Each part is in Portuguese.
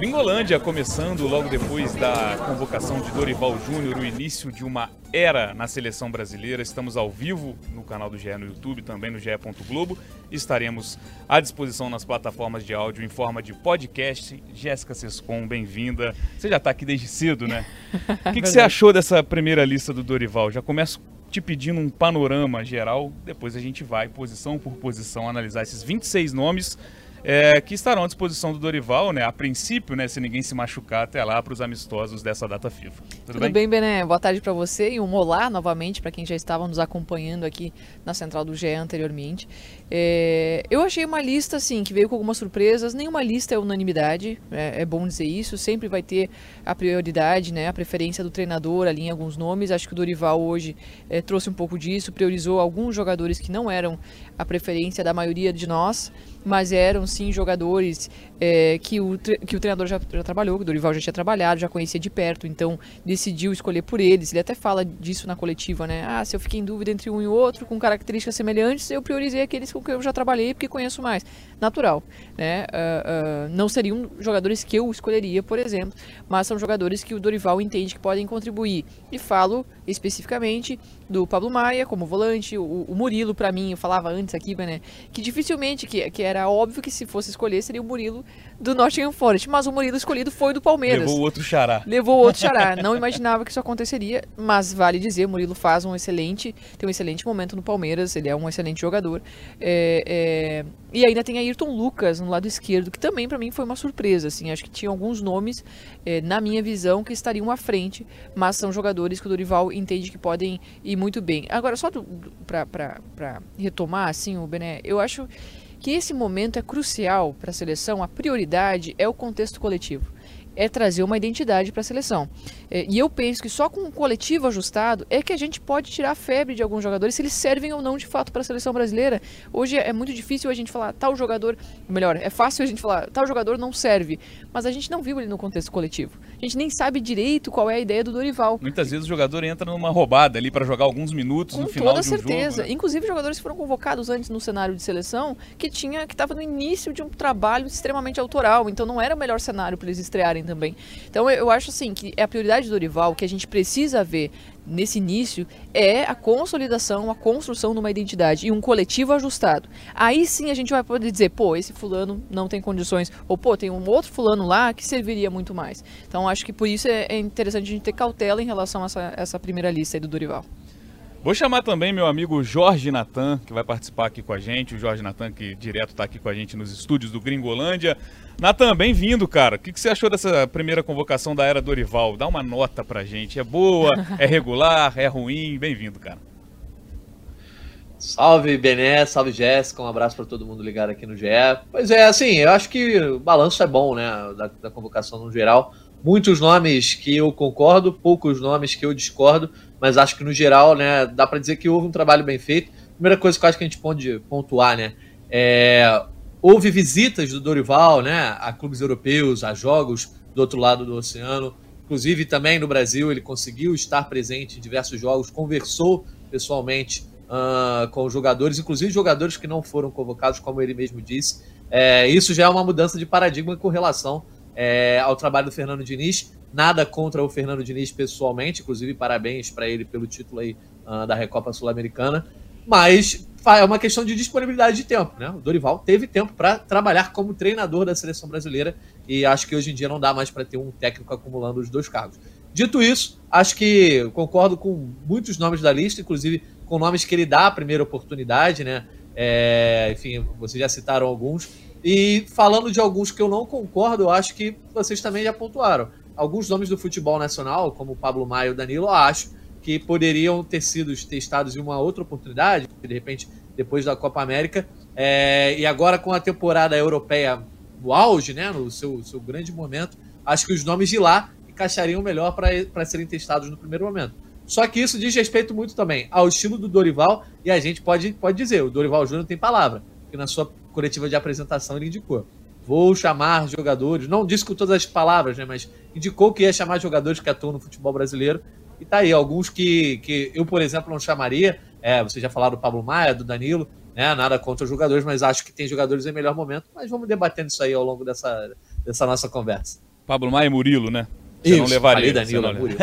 Gringolândia começando logo depois da convocação de Dorival Júnior, o início de uma era na seleção brasileira. Estamos ao vivo no canal do GE no YouTube, também no GE. Globo. Estaremos à disposição nas plataformas de áudio em forma de podcast. Jéssica Sescon, bem-vinda. Você já está aqui desde cedo, né? O que, que você achou dessa primeira lista do Dorival? Já começo te pedindo um panorama geral, depois a gente vai posição por posição analisar esses 26 nomes é, que estarão à disposição do Dorival, né? A princípio, né? Se ninguém se machucar até lá para os amistosos dessa data FIFA. Tudo, Tudo bem? bem, Bené? Boa tarde para você e um olá novamente para quem já estava nos acompanhando aqui na central do GE anteriormente. É, eu achei uma lista, assim, que veio com algumas surpresas. Nenhuma lista é unanimidade, é, é bom dizer isso. Sempre vai ter a prioridade, né? A preferência do treinador ali em alguns nomes. Acho que o Dorival hoje é, trouxe um pouco disso, priorizou alguns jogadores que não eram a preferência da maioria de nós mas eram sim jogadores é, que, o, que o treinador já, já, trabalhou, que o Dorival já tinha trabalhado, já conhecia de perto, então decidiu escolher por eles. Ele até fala disso na coletiva, né? Ah, se eu fiquei em dúvida entre um e outro, com características semelhantes, eu priorizei aqueles com que eu já trabalhei porque conheço mais. Natural, né? Uh, uh, não seriam jogadores que eu escolheria, por exemplo, mas são jogadores que o Dorival entende que podem contribuir. E falo especificamente do Pablo Maia como volante, o, o Murilo, para mim, eu falava antes aqui, né? Que dificilmente, que, que era óbvio que se fosse escolher seria o Murilo do Nottingham Forest, mas o Murilo escolhido foi do Palmeiras. Levou outro xará. Levou outro xará. Não imaginava que isso aconteceria, mas vale dizer, o Murilo faz um excelente, tem um excelente momento no Palmeiras, ele é um excelente jogador. É, é, e ainda tem Ayrton Lucas no lado esquerdo, que também para mim foi uma surpresa, assim, acho que tinha alguns nomes, é, na minha visão, que estariam à frente, mas são jogadores que o Dorival entende que podem ir muito bem. Agora, só para retomar, assim, o Bené, eu acho que esse momento é crucial para a seleção, a prioridade é o contexto coletivo é trazer uma identidade para a seleção. É, e eu penso que só com um coletivo ajustado é que a gente pode tirar a febre de alguns jogadores, se eles servem ou não de fato para a seleção brasileira. Hoje é muito difícil a gente falar tal jogador, melhor, é fácil a gente falar tal jogador não serve, mas a gente não viu ele no contexto coletivo. A gente nem sabe direito qual é a ideia do Dorival. Muitas vezes o jogador entra numa roubada ali para jogar alguns minutos com no final toda de um certeza. jogo. Né? Inclusive jogadores que foram convocados antes no cenário de seleção que tinha que estava no início de um trabalho extremamente autoral, então não era o melhor cenário para eles estrearem também. Então eu acho assim que é a prioridade do Dorival que a gente precisa ver nesse início é a consolidação, a construção de uma identidade e um coletivo ajustado. Aí sim a gente vai poder dizer, pô, esse fulano não tem condições, ou pô, tem um outro fulano lá que serviria muito mais. Então acho que por isso é, é interessante a gente ter cautela em relação a essa, essa primeira lista aí do Dorival. Vou chamar também meu amigo Jorge Natan, que vai participar aqui com a gente. O Jorge Natan, que direto está aqui com a gente nos estúdios do Gringolândia. Natan, bem-vindo, cara. O que, que, você achou dessa primeira convocação da Era Dorival? Dá uma nota pra gente. É boa, é regular, é ruim? Bem-vindo, cara. Salve, Bené, salve, Jéssica. Um abraço para todo mundo ligado aqui no GE. Pois é, assim, eu acho que o balanço é bom, né, da, da convocação no geral. Muitos nomes que eu concordo, poucos nomes que eu discordo, mas acho que no geral, né, dá para dizer que houve um trabalho bem feito. Primeira coisa que eu acho que a gente pode pontuar, né, é, houve visitas do Dorival, né, a clubes europeus, a jogos do outro lado do oceano. Inclusive também no Brasil ele conseguiu estar presente em diversos jogos, conversou pessoalmente uh, com jogadores, inclusive jogadores que não foram convocados, como ele mesmo disse. É, isso já é uma mudança de paradigma com relação é, ao trabalho do Fernando Diniz. Nada contra o Fernando Diniz pessoalmente, inclusive parabéns para ele pelo título aí, uh, da Recopa Sul-Americana. Mas é uma questão de disponibilidade de tempo, né? O Dorival teve tempo para trabalhar como treinador da seleção brasileira e acho que hoje em dia não dá mais para ter um técnico acumulando os dois cargos. Dito isso, acho que concordo com muitos nomes da lista, inclusive com nomes que ele dá a primeira oportunidade, né? É, enfim, vocês já citaram alguns. E falando de alguns que eu não concordo, eu acho que vocês também já pontuaram alguns nomes do futebol nacional, como Pablo Maia e o Danilo, acho que poderiam ter sido testados em uma outra oportunidade, de repente, depois da Copa América. É, e agora com a temporada europeia no auge, né, no seu, seu grande momento, acho que os nomes de lá encaixariam melhor para serem testados no primeiro momento. Só que isso diz respeito muito também ao estilo do Dorival, e a gente pode, pode dizer, o Dorival Júnior tem palavra, que na sua coletiva de apresentação ele indicou vou chamar jogadores, não disse com todas as palavras, né, mas indicou que ia chamar jogadores que atuam no futebol brasileiro. E tá aí, alguns que, que eu, por exemplo, não chamaria. É, você já falaram do Pablo Maia, do Danilo, né? Nada contra os jogadores, mas acho que tem jogadores em melhor momento. Mas vamos debatendo isso aí ao longo dessa, dessa nossa conversa. Pablo Maia e Murilo, né? Você Isso, não levaria. Danilo, não, Murilo.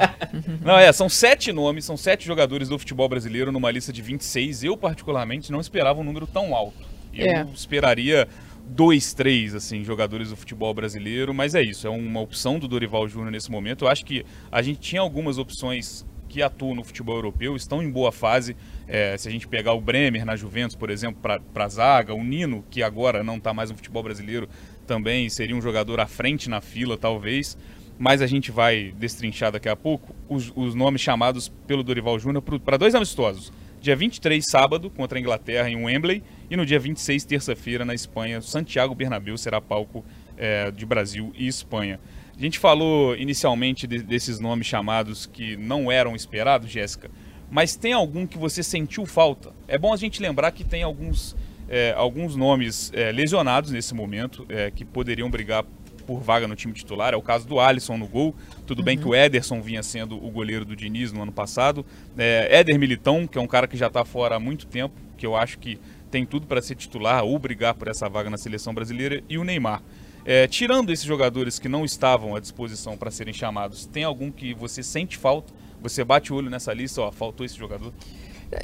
não, é, são sete nomes, são sete jogadores do futebol brasileiro numa lista de 26. Eu, particularmente, não esperava um número tão alto. Eu é. esperaria dois, três, assim, jogadores do futebol brasileiro, mas é isso, é uma opção do Dorival Júnior nesse momento. Eu acho que a gente tinha algumas opções que atuam no futebol europeu, estão em boa fase. É, se a gente pegar o Bremer na Juventus, por exemplo, para a zaga, o Nino, que agora não está mais no futebol brasileiro, também seria um jogador à frente na fila, talvez. Mas a gente vai destrinchar daqui a pouco os, os nomes chamados pelo Dorival Júnior para dois amistosos. Dia 23, sábado, contra a Inglaterra em Wembley, e no dia 26, terça-feira, na Espanha, Santiago Bernabéu será palco é, de Brasil e Espanha. A gente falou inicialmente de, desses nomes chamados que não eram esperados, Jéssica, mas tem algum que você sentiu falta? É bom a gente lembrar que tem alguns, é, alguns nomes é, lesionados nesse momento é, que poderiam brigar por vaga no time titular. É o caso do Alisson no gol. Tudo uhum. bem que o Ederson vinha sendo o goleiro do Diniz no ano passado. É, Éder Militão, que é um cara que já está fora há muito tempo, que eu acho que tem tudo para ser titular ou brigar por essa vaga na seleção brasileira. E o Neymar. É, tirando esses jogadores que não estavam à disposição para serem chamados, tem algum que você sente falta? Você bate o olho nessa lista, ó, faltou esse jogador?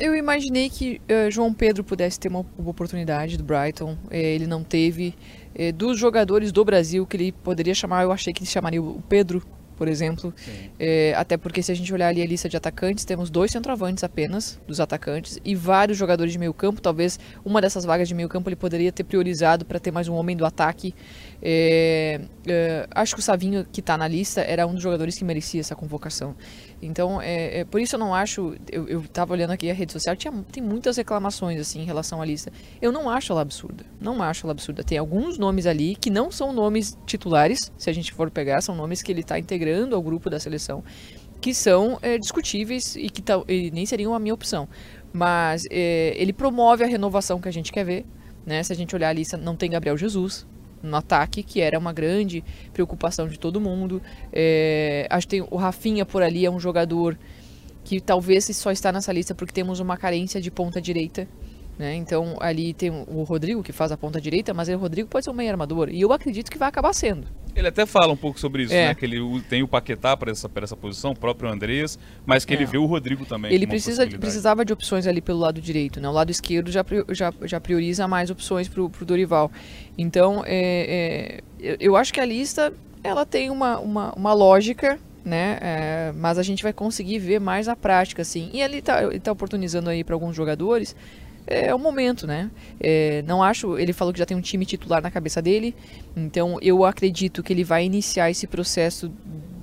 Eu imaginei que uh, João Pedro pudesse ter uma, uma oportunidade do Brighton. É, ele não teve. É, dos jogadores do Brasil que ele poderia chamar, eu achei que ele chamaria o Pedro por exemplo. É, até porque se a gente olhar ali a lista de atacantes, temos dois centroavantes apenas dos atacantes e vários jogadores de meio campo. Talvez uma dessas vagas de meio campo ele poderia ter priorizado para ter mais um homem do ataque. É, acho que o Savinho, que está na lista, era um dos jogadores que merecia essa convocação. Então, é, é, por isso eu não acho. Eu, eu tava olhando aqui a rede social, tinha, tem muitas reclamações assim em relação à lista. Eu não acho ela absurda. Não acho ela absurda. Tem alguns nomes ali que não são nomes titulares, se a gente for pegar, são nomes que ele está integrando ao grupo da seleção, que são é, discutíveis e que e nem seriam a minha opção. Mas é, ele promove a renovação que a gente quer ver. Né? Se a gente olhar a lista, não tem Gabriel Jesus, no ataque, que era uma grande preocupação de todo mundo. É, acho que tem o Rafinha por ali, é um jogador que talvez só está nessa lista porque temos uma carência de ponta direita. Né? Então ali tem o Rodrigo que faz a ponta direita, mas o Rodrigo pode ser um meio armador. E eu acredito que vai acabar sendo. Ele até fala um pouco sobre isso, é. né? Que ele tem o Paquetá para essa, essa posição, o próprio Andrés, mas que é. ele vê o Rodrigo também. Ele precisa, precisava de opções ali pelo lado direito, né? O lado esquerdo já, já, já prioriza mais opções para o Dorival. Então, é, é, eu acho que a lista ela tem uma, uma, uma lógica, né? É, mas a gente vai conseguir ver mais na prática, assim. E ele está tá oportunizando aí para alguns jogadores é o momento, né? É, não acho. Ele falou que já tem um time titular na cabeça dele, então eu acredito que ele vai iniciar esse processo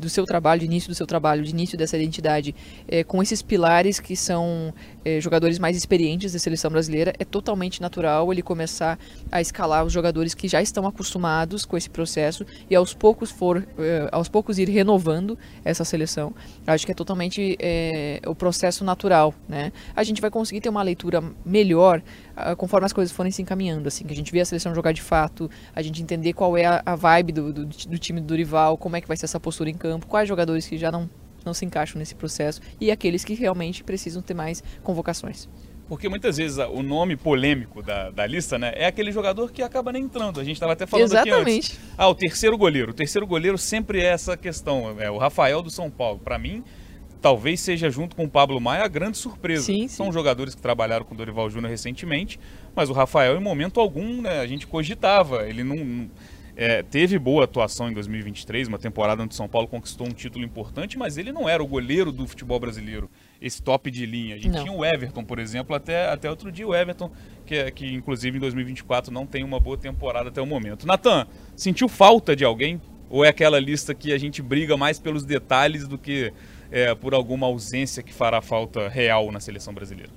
do seu trabalho, de início do seu trabalho, de início dessa identidade, é, com esses pilares que são é, jogadores mais experientes da seleção brasileira, é totalmente natural ele começar a escalar os jogadores que já estão acostumados com esse processo e aos poucos for, é, aos poucos ir renovando essa seleção. Acho que é totalmente é, o processo natural, né? A gente vai conseguir ter uma leitura melhor conforme as coisas forem se encaminhando, assim, que a gente vê a seleção jogar de fato, a gente entender qual é a, a vibe do, do, do, time do Dorival, como é que vai ser essa postura em campo, quais jogadores que já não, não se encaixam nesse processo e aqueles que realmente precisam ter mais convocações. Porque muitas vezes o nome polêmico da, da lista, né, é aquele jogador que acaba nem entrando. A gente estava até falando Exatamente. aqui antes. Ah, o terceiro goleiro. O terceiro goleiro sempre é essa questão. É o Rafael do São Paulo. Para mim, talvez seja junto com o Pablo Maia a grande surpresa. Sim, sim. São jogadores que trabalharam com o Dorival Júnior recentemente, mas o Rafael, em momento algum, né, a gente cogitava. Ele não. É, teve boa atuação em 2023, uma temporada onde São Paulo conquistou um título importante, mas ele não era o goleiro do futebol brasileiro, esse top de linha. A gente não. tinha o Everton, por exemplo, até, até outro dia o Everton, que, que inclusive em 2024 não tem uma boa temporada até o momento. Natan, sentiu falta de alguém? Ou é aquela lista que a gente briga mais pelos detalhes do que é, por alguma ausência que fará falta real na seleção brasileira?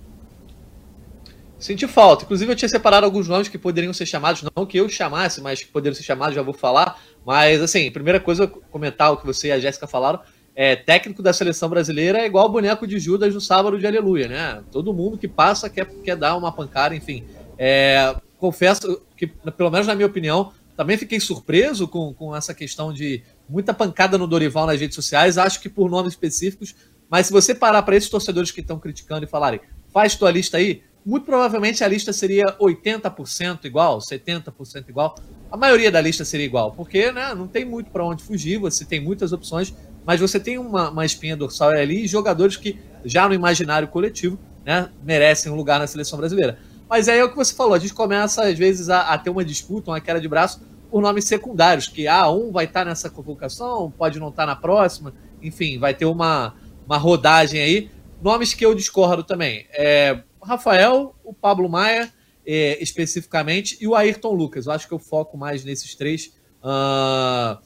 Senti falta. Inclusive, eu tinha separado alguns nomes que poderiam ser chamados, não que eu chamasse, mas que poderiam ser chamados, já vou falar. Mas, assim, primeira coisa, comentar o que você e a Jéssica falaram. É, técnico da seleção brasileira é igual boneco de Judas no sábado de Aleluia, né? Todo mundo que passa quer, quer dar uma pancada, enfim. É, confesso que, pelo menos na minha opinião, também fiquei surpreso com, com essa questão de muita pancada no Dorival nas redes sociais, acho que por nomes específicos, mas se você parar para esses torcedores que estão criticando e falarem, faz tua lista aí, muito provavelmente a lista seria 80% igual, 70% igual, a maioria da lista seria igual, porque né, não tem muito para onde fugir, você tem muitas opções, mas você tem uma, uma espinha dorsal ali e jogadores que já no imaginário coletivo né, merecem um lugar na seleção brasileira. Mas aí é o que você falou, a gente começa às vezes a, a ter uma disputa, uma queda de braço por nomes secundários, que ah, um vai estar tá nessa convocação, pode não estar tá na próxima, enfim, vai ter uma, uma rodagem aí. Nomes que eu discordo também. É, Rafael, o Pablo Maia, é, especificamente, e o Ayrton Lucas. Eu acho que eu foco mais nesses três. Uh,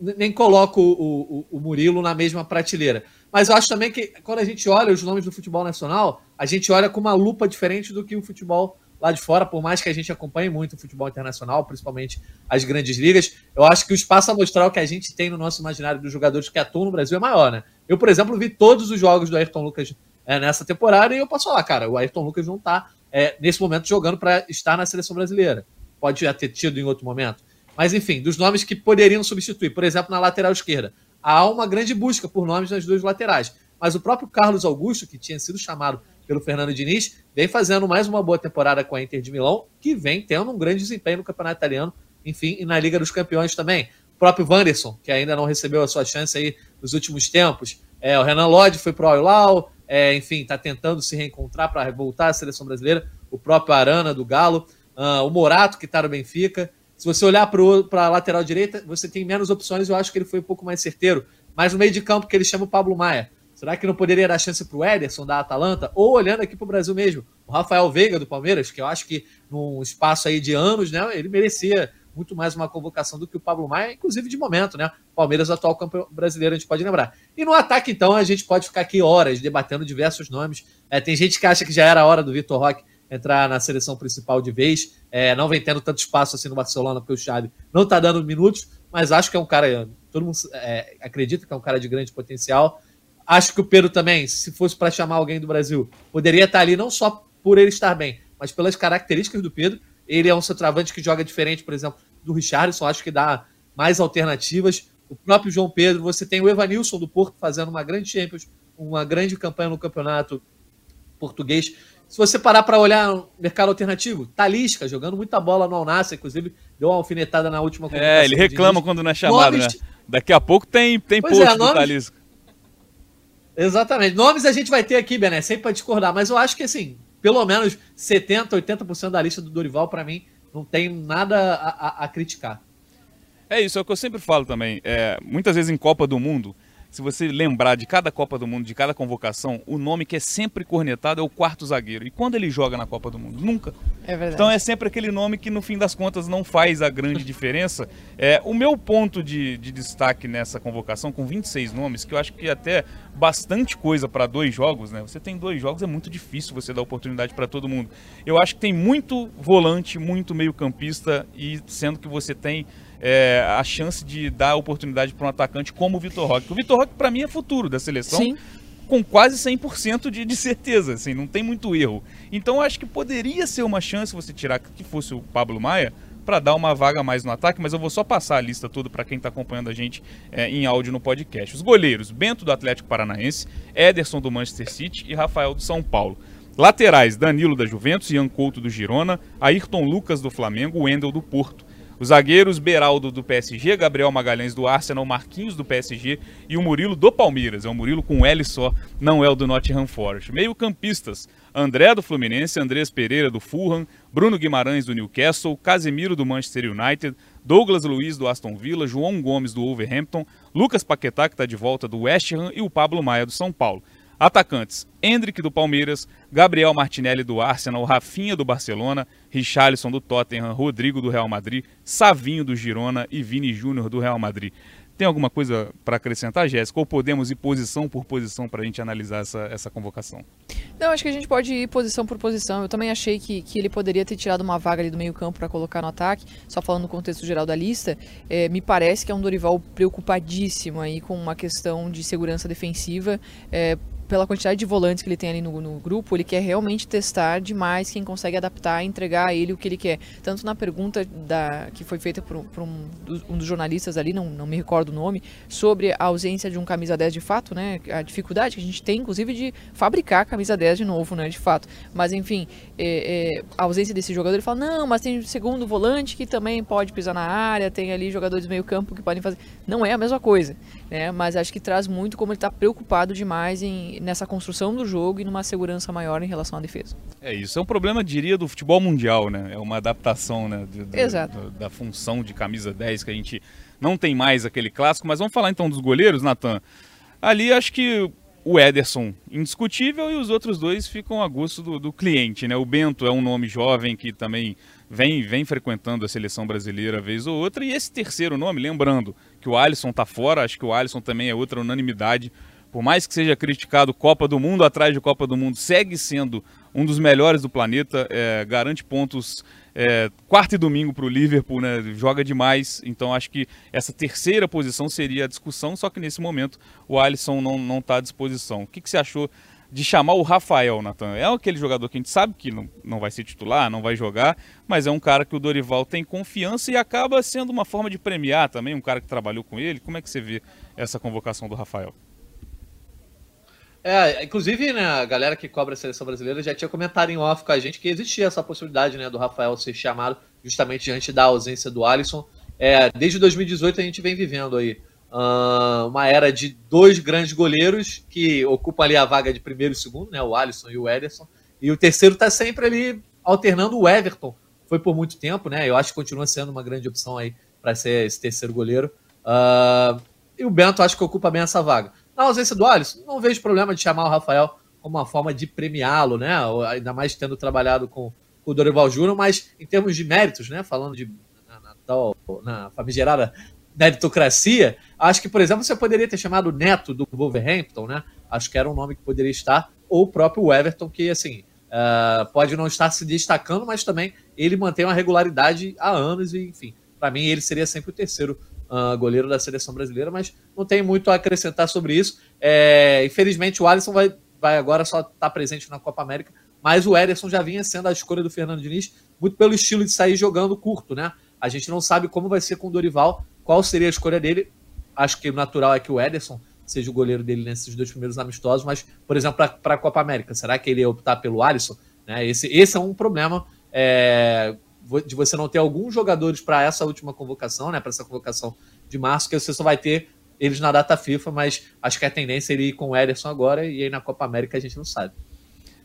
nem coloco o, o, o, Murilo na mesma prateleira. Mas eu acho também que quando a gente olha os nomes do futebol nacional, a gente olha com uma lupa diferente do que o futebol lá de fora, por mais que a gente acompanhe muito o futebol internacional, principalmente as grandes ligas, eu acho que o espaço amostral que a gente tem no nosso imaginário dos jogadores que atuam no Brasil é maior, né? Eu, por exemplo, vi todos os jogos do Ayrton Lucas é, nessa temporada e eu posso falar, cara, o Ayrton Lucas não tá é, nesse momento jogando para estar na seleção brasileira. Pode já ter tido em outro momento. Mas, enfim, dos nomes que poderiam substituir, por exemplo, na lateral esquerda, há uma grande busca por nomes nas duas laterais. Mas o próprio Carlos Augusto, que tinha sido chamado pelo Fernando Diniz, vem fazendo mais uma boa temporada com a Inter de Milão, que vem tendo um grande desempenho no Campeonato Italiano, enfim, e na Liga dos Campeões também. O próprio Wanderson, que ainda não recebeu a sua chance aí nos últimos tempos. É, o Renan Lodge foi pro Al é, enfim, está tentando se reencontrar para voltar à seleção brasileira. O próprio Arana do Galo, uh, o Morato que está no Benfica. Se você olhar para a lateral direita, você tem menos opções. Eu acho que ele foi um pouco mais certeiro. Mas no meio de campo que ele chama o Pablo Maia. Será que não poderia dar chance para o Ederson da Atalanta? Ou olhando aqui para o Brasil mesmo, o Rafael Veiga do Palmeiras, que eu acho que num espaço aí de anos, né, ele merecia muito mais uma convocação do que o Pablo Maia, inclusive de momento, né? Palmeiras atual campeão brasileiro, a gente pode lembrar. E no ataque, então, a gente pode ficar aqui horas debatendo diversos nomes. É, tem gente que acha que já era a hora do Vitor Roque entrar na seleção principal de vez. É, não vem tendo tanto espaço assim no Barcelona, porque o Xavi não está dando minutos, mas acho que é um cara, todo mundo é, acredita que é um cara de grande potencial. Acho que o Pedro também, se fosse para chamar alguém do Brasil, poderia estar ali não só por ele estar bem, mas pelas características do Pedro. Ele é um centroavante que joga diferente, por exemplo, do Richardson. Acho que dá mais alternativas. O próprio João Pedro, você tem o Evanilson do Porto fazendo uma grande Champions, uma grande campanha no campeonato português. Se você parar para olhar o mercado alternativo, Talisca jogando muita bola no Alnassa, inclusive deu uma alfinetada na última É, ele reclama quando não é chamado, nomes... né? Daqui a pouco tem, tem post é, nomes... do Talisca. Exatamente. Nomes a gente vai ter aqui, Bené, sempre para discordar, mas eu acho que assim, pelo menos 70, 80% da lista do Dorival, para mim, não tem nada a, a, a, criticar. É isso, é o que eu sempre falo também. É, muitas vezes em Copa do Mundo, se você lembrar de cada Copa do Mundo, de cada convocação, o nome que é sempre cornetado é o quarto zagueiro. E quando ele joga na Copa do Mundo? Nunca. É verdade. Então é sempre aquele nome que no fim das contas não faz a grande diferença. É, o meu ponto de, de destaque nessa convocação, com 26 nomes, que eu acho que é até bastante coisa para dois jogos, né? Você tem dois jogos, é muito difícil você dar oportunidade para todo mundo. Eu acho que tem muito volante, muito meio-campista, e sendo que você tem é, a chance de dar oportunidade para um atacante como o Vitor Roque. O Vitor Roque, para mim, é futuro da seleção. Sim. Com quase 100% de, de certeza, assim, não tem muito erro. Então acho que poderia ser uma chance você tirar que fosse o Pablo Maia, para dar uma vaga mais no ataque, mas eu vou só passar a lista toda para quem está acompanhando a gente é, em áudio no podcast. Os goleiros: Bento do Atlético Paranaense, Ederson do Manchester City e Rafael do São Paulo. Laterais: Danilo da Juventus, Ian Couto do Girona, Ayrton Lucas do Flamengo, Wendel do Porto. Os zagueiros Beraldo do PSG, Gabriel Magalhães do Arsenal, Marquinhos do PSG e o Murilo do Palmeiras. É um Murilo com L só, não é o do Nottingham Forest. Meio campistas, André do Fluminense, Andrés Pereira do Fulham, Bruno Guimarães do Newcastle, Casemiro do Manchester United, Douglas Luiz do Aston Villa, João Gomes do Wolverhampton, Lucas Paquetá que está de volta do West Ham e o Pablo Maia do São Paulo. Atacantes: Hendrick do Palmeiras, Gabriel Martinelli do Arsenal, Rafinha do Barcelona, Richarlison do Tottenham, Rodrigo do Real Madrid, Savinho do Girona e Vini Júnior do Real Madrid. Tem alguma coisa para acrescentar, Jéssica? Ou podemos ir posição por posição para a gente analisar essa, essa convocação? Não, acho que a gente pode ir posição por posição. Eu também achei que, que ele poderia ter tirado uma vaga ali do meio campo para colocar no ataque. Só falando no contexto geral da lista, é, me parece que é um Dorival preocupadíssimo aí com uma questão de segurança defensiva. É, pela quantidade de volantes que ele tem ali no, no, grupo, ele quer realmente testar demais quem consegue adaptar e entregar a ele o que ele quer. Tanto na pergunta da, que foi feita por, por um, um, dos jornalistas ali, não, não me recordo o nome, sobre a ausência de um camisa 10 de fato, né? A dificuldade que a gente tem, inclusive, de fabricar camisa 10 de novo, né? De fato. Mas enfim, é, é, a ausência desse jogador, ele fala, não, mas tem segundo volante que também pode pisar na área, tem ali jogadores meio campo que podem fazer. Não é a mesma coisa, né? Mas acho que traz muito como ele está preocupado demais em, nessa construção do jogo e numa segurança maior em relação à defesa. É, isso é um problema, diria, do futebol mundial, né? É uma adaptação né, do, do, Exato. Do, da função de camisa 10 que a gente não tem mais aquele clássico. Mas vamos falar então dos goleiros, Natan. Ali acho que o Ederson indiscutível e os outros dois ficam a gosto do, do, cliente, né? O Bento é um nome jovem que também vem, vem frequentando a seleção brasileira vez ou outra. E esse terceiro nome, lembrando que o Alisson tá fora, acho que o Alisson também é outra unanimidade. Por mais que seja criticado Copa do Mundo atrás de Copa do Mundo, segue sendo um dos melhores do planeta, é, garante pontos é, quarta e domingo para o Liverpool, né? Joga demais. Então acho que essa terceira posição seria a discussão, só que nesse momento o Alisson não está à disposição. O que, que você achou de chamar o Rafael, Natan? É aquele jogador que a gente sabe que não, não vai ser titular, não vai jogar, mas é um cara que o Dorival tem confiança e acaba sendo uma forma de premiar também, um cara que trabalhou com ele. Como é que você vê essa convocação do Rafael? É, inclusive, né, a galera que cobra a seleção brasileira já tinha comentado em off com a gente que existia essa possibilidade, né, do Rafael ser chamado justamente diante da ausência do Alisson. É, desde 2018 a gente vem vivendo aí uh, uma era de dois grandes goleiros que ocupam ali a vaga de primeiro e segundo, né, o Alisson e o Ederson, e o terceiro está sempre ali alternando o Everton. Foi por muito tempo, né? Eu acho que continua sendo uma grande opção aí para ser esse terceiro goleiro. Uh, e o Bento acho que ocupa bem essa vaga. Na ausência do Alisson, não vejo problema de chamar o Rafael como uma forma de premiá-lo, né? Ainda mais tendo trabalhado com, com o Dorival Júnior, mas em termos de méritos, né? Falando de na, na, na famigerada meritocracia, acho que, por exemplo, você poderia ter chamado o Neto do Wolverhampton, né? Acho que era um nome que poderia estar, ou o próprio Everton, que assim. Uh, pode não estar se destacando, mas também ele mantém uma regularidade há anos e, enfim, para mim ele seria sempre o terceiro uh, goleiro da seleção brasileira, mas não tem muito a acrescentar sobre isso. É, infelizmente, o Alisson vai, vai agora só estar tá presente na Copa América, mas o Ederson já vinha sendo a escolha do Fernando Diniz, muito pelo estilo de sair jogando curto, né? A gente não sabe como vai ser com o Dorival, qual seria a escolha dele. Acho que o natural é que o Ederson seja o goleiro dele nesses dois primeiros amistosos, mas, por exemplo, para a Copa América, será que ele ia optar pelo Alisson? Né? Esse, esse é um problema. É, de você não ter alguns jogadores para essa última convocação, né, para essa convocação de março, que você só vai ter eles na data FIFA, mas acho que a tendência é ele ir com o Ederson agora e aí na Copa América a gente não sabe.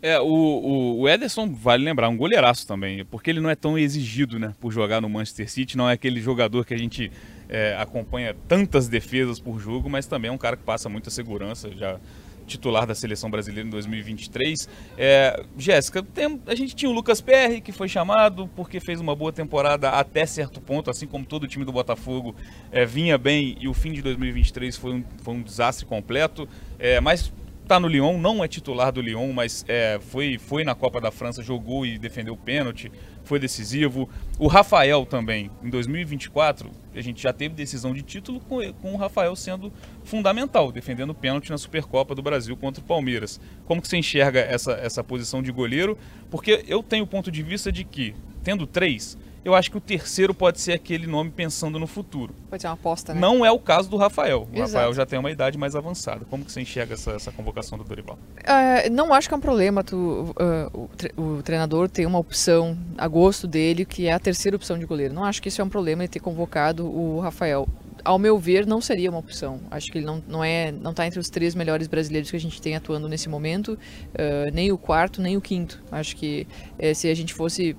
É, o, o, o, Ederson, vale lembrar, um goleiraço também, porque ele não é tão exigido né, por jogar no Manchester City, não é aquele jogador que a gente é, acompanha tantas defesas por jogo, mas também é um cara que passa muita segurança, já titular da seleção brasileira em 2023. É, Jéssica, a gente tinha o Lucas Perry, que foi chamado porque fez uma boa temporada até certo ponto, assim como todo o time do Botafogo é, vinha bem e o fim de 2023 foi um, foi um desastre completo. É, mas está no Lyon, não é titular do Lyon, mas é, foi, foi na Copa da França, jogou e defendeu o pênalti, foi decisivo. O Rafael também, em 2024, a gente já teve decisão de título com, com o Rafael sendo fundamental, defendendo o pênalti na Supercopa do Brasil contra o Palmeiras. Como que você enxerga essa, essa posição de goleiro? Porque eu tenho o ponto de vista de que, tendo três, eu acho que o terceiro pode ser aquele nome pensando no futuro. Pode ser uma aposta, né? Não é o caso do Rafael. O Exato. Rafael já tem uma idade mais avançada. Como que você enxerga essa, essa convocação do Dorival? Uh, não acho que é um problema tu, uh, o, tre o, treinador ter uma opção a gosto dele, que é a terceira opção de goleiro. Não acho que isso é um problema ele ter convocado o Rafael ao meu ver, não seria uma opção. Acho que ele não, não é, não está entre os três melhores brasileiros que a gente tem atuando nesse momento, uh, nem o quarto, nem o quinto. Acho que se a gente fosse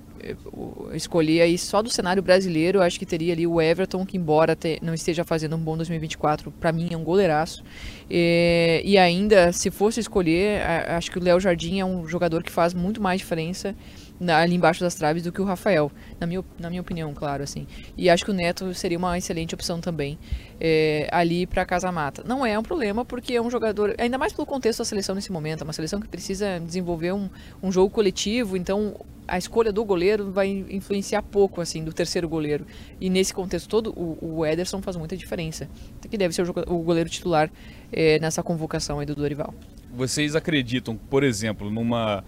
escolher aí só do cenário brasileiro, acho que teria ali o Everton, que embora te, não esteja fazendo um bom 2024, para mim é um goleiraço. e ainda, se fosse escolher, acho que o Léo Jardim é um jogador que faz muito mais diferença ali embaixo das traves do que o Rafael, na minha, na minha opinião, claro, assim. E acho que o Neto seria uma excelente opção também é, ali para Casa Mata. Não é um problema porque é um jogador, ainda mais pelo contexto da seleção nesse momento, é uma seleção que precisa desenvolver um, um jogo coletivo, então a escolha do goleiro vai influenciar pouco, assim, do terceiro goleiro. E nesse contexto todo, o, o Ederson faz muita diferença. Que deve ser o, o goleiro titular é, nessa convocação aí do Dorival. vocês acreditam, por exemplo, numa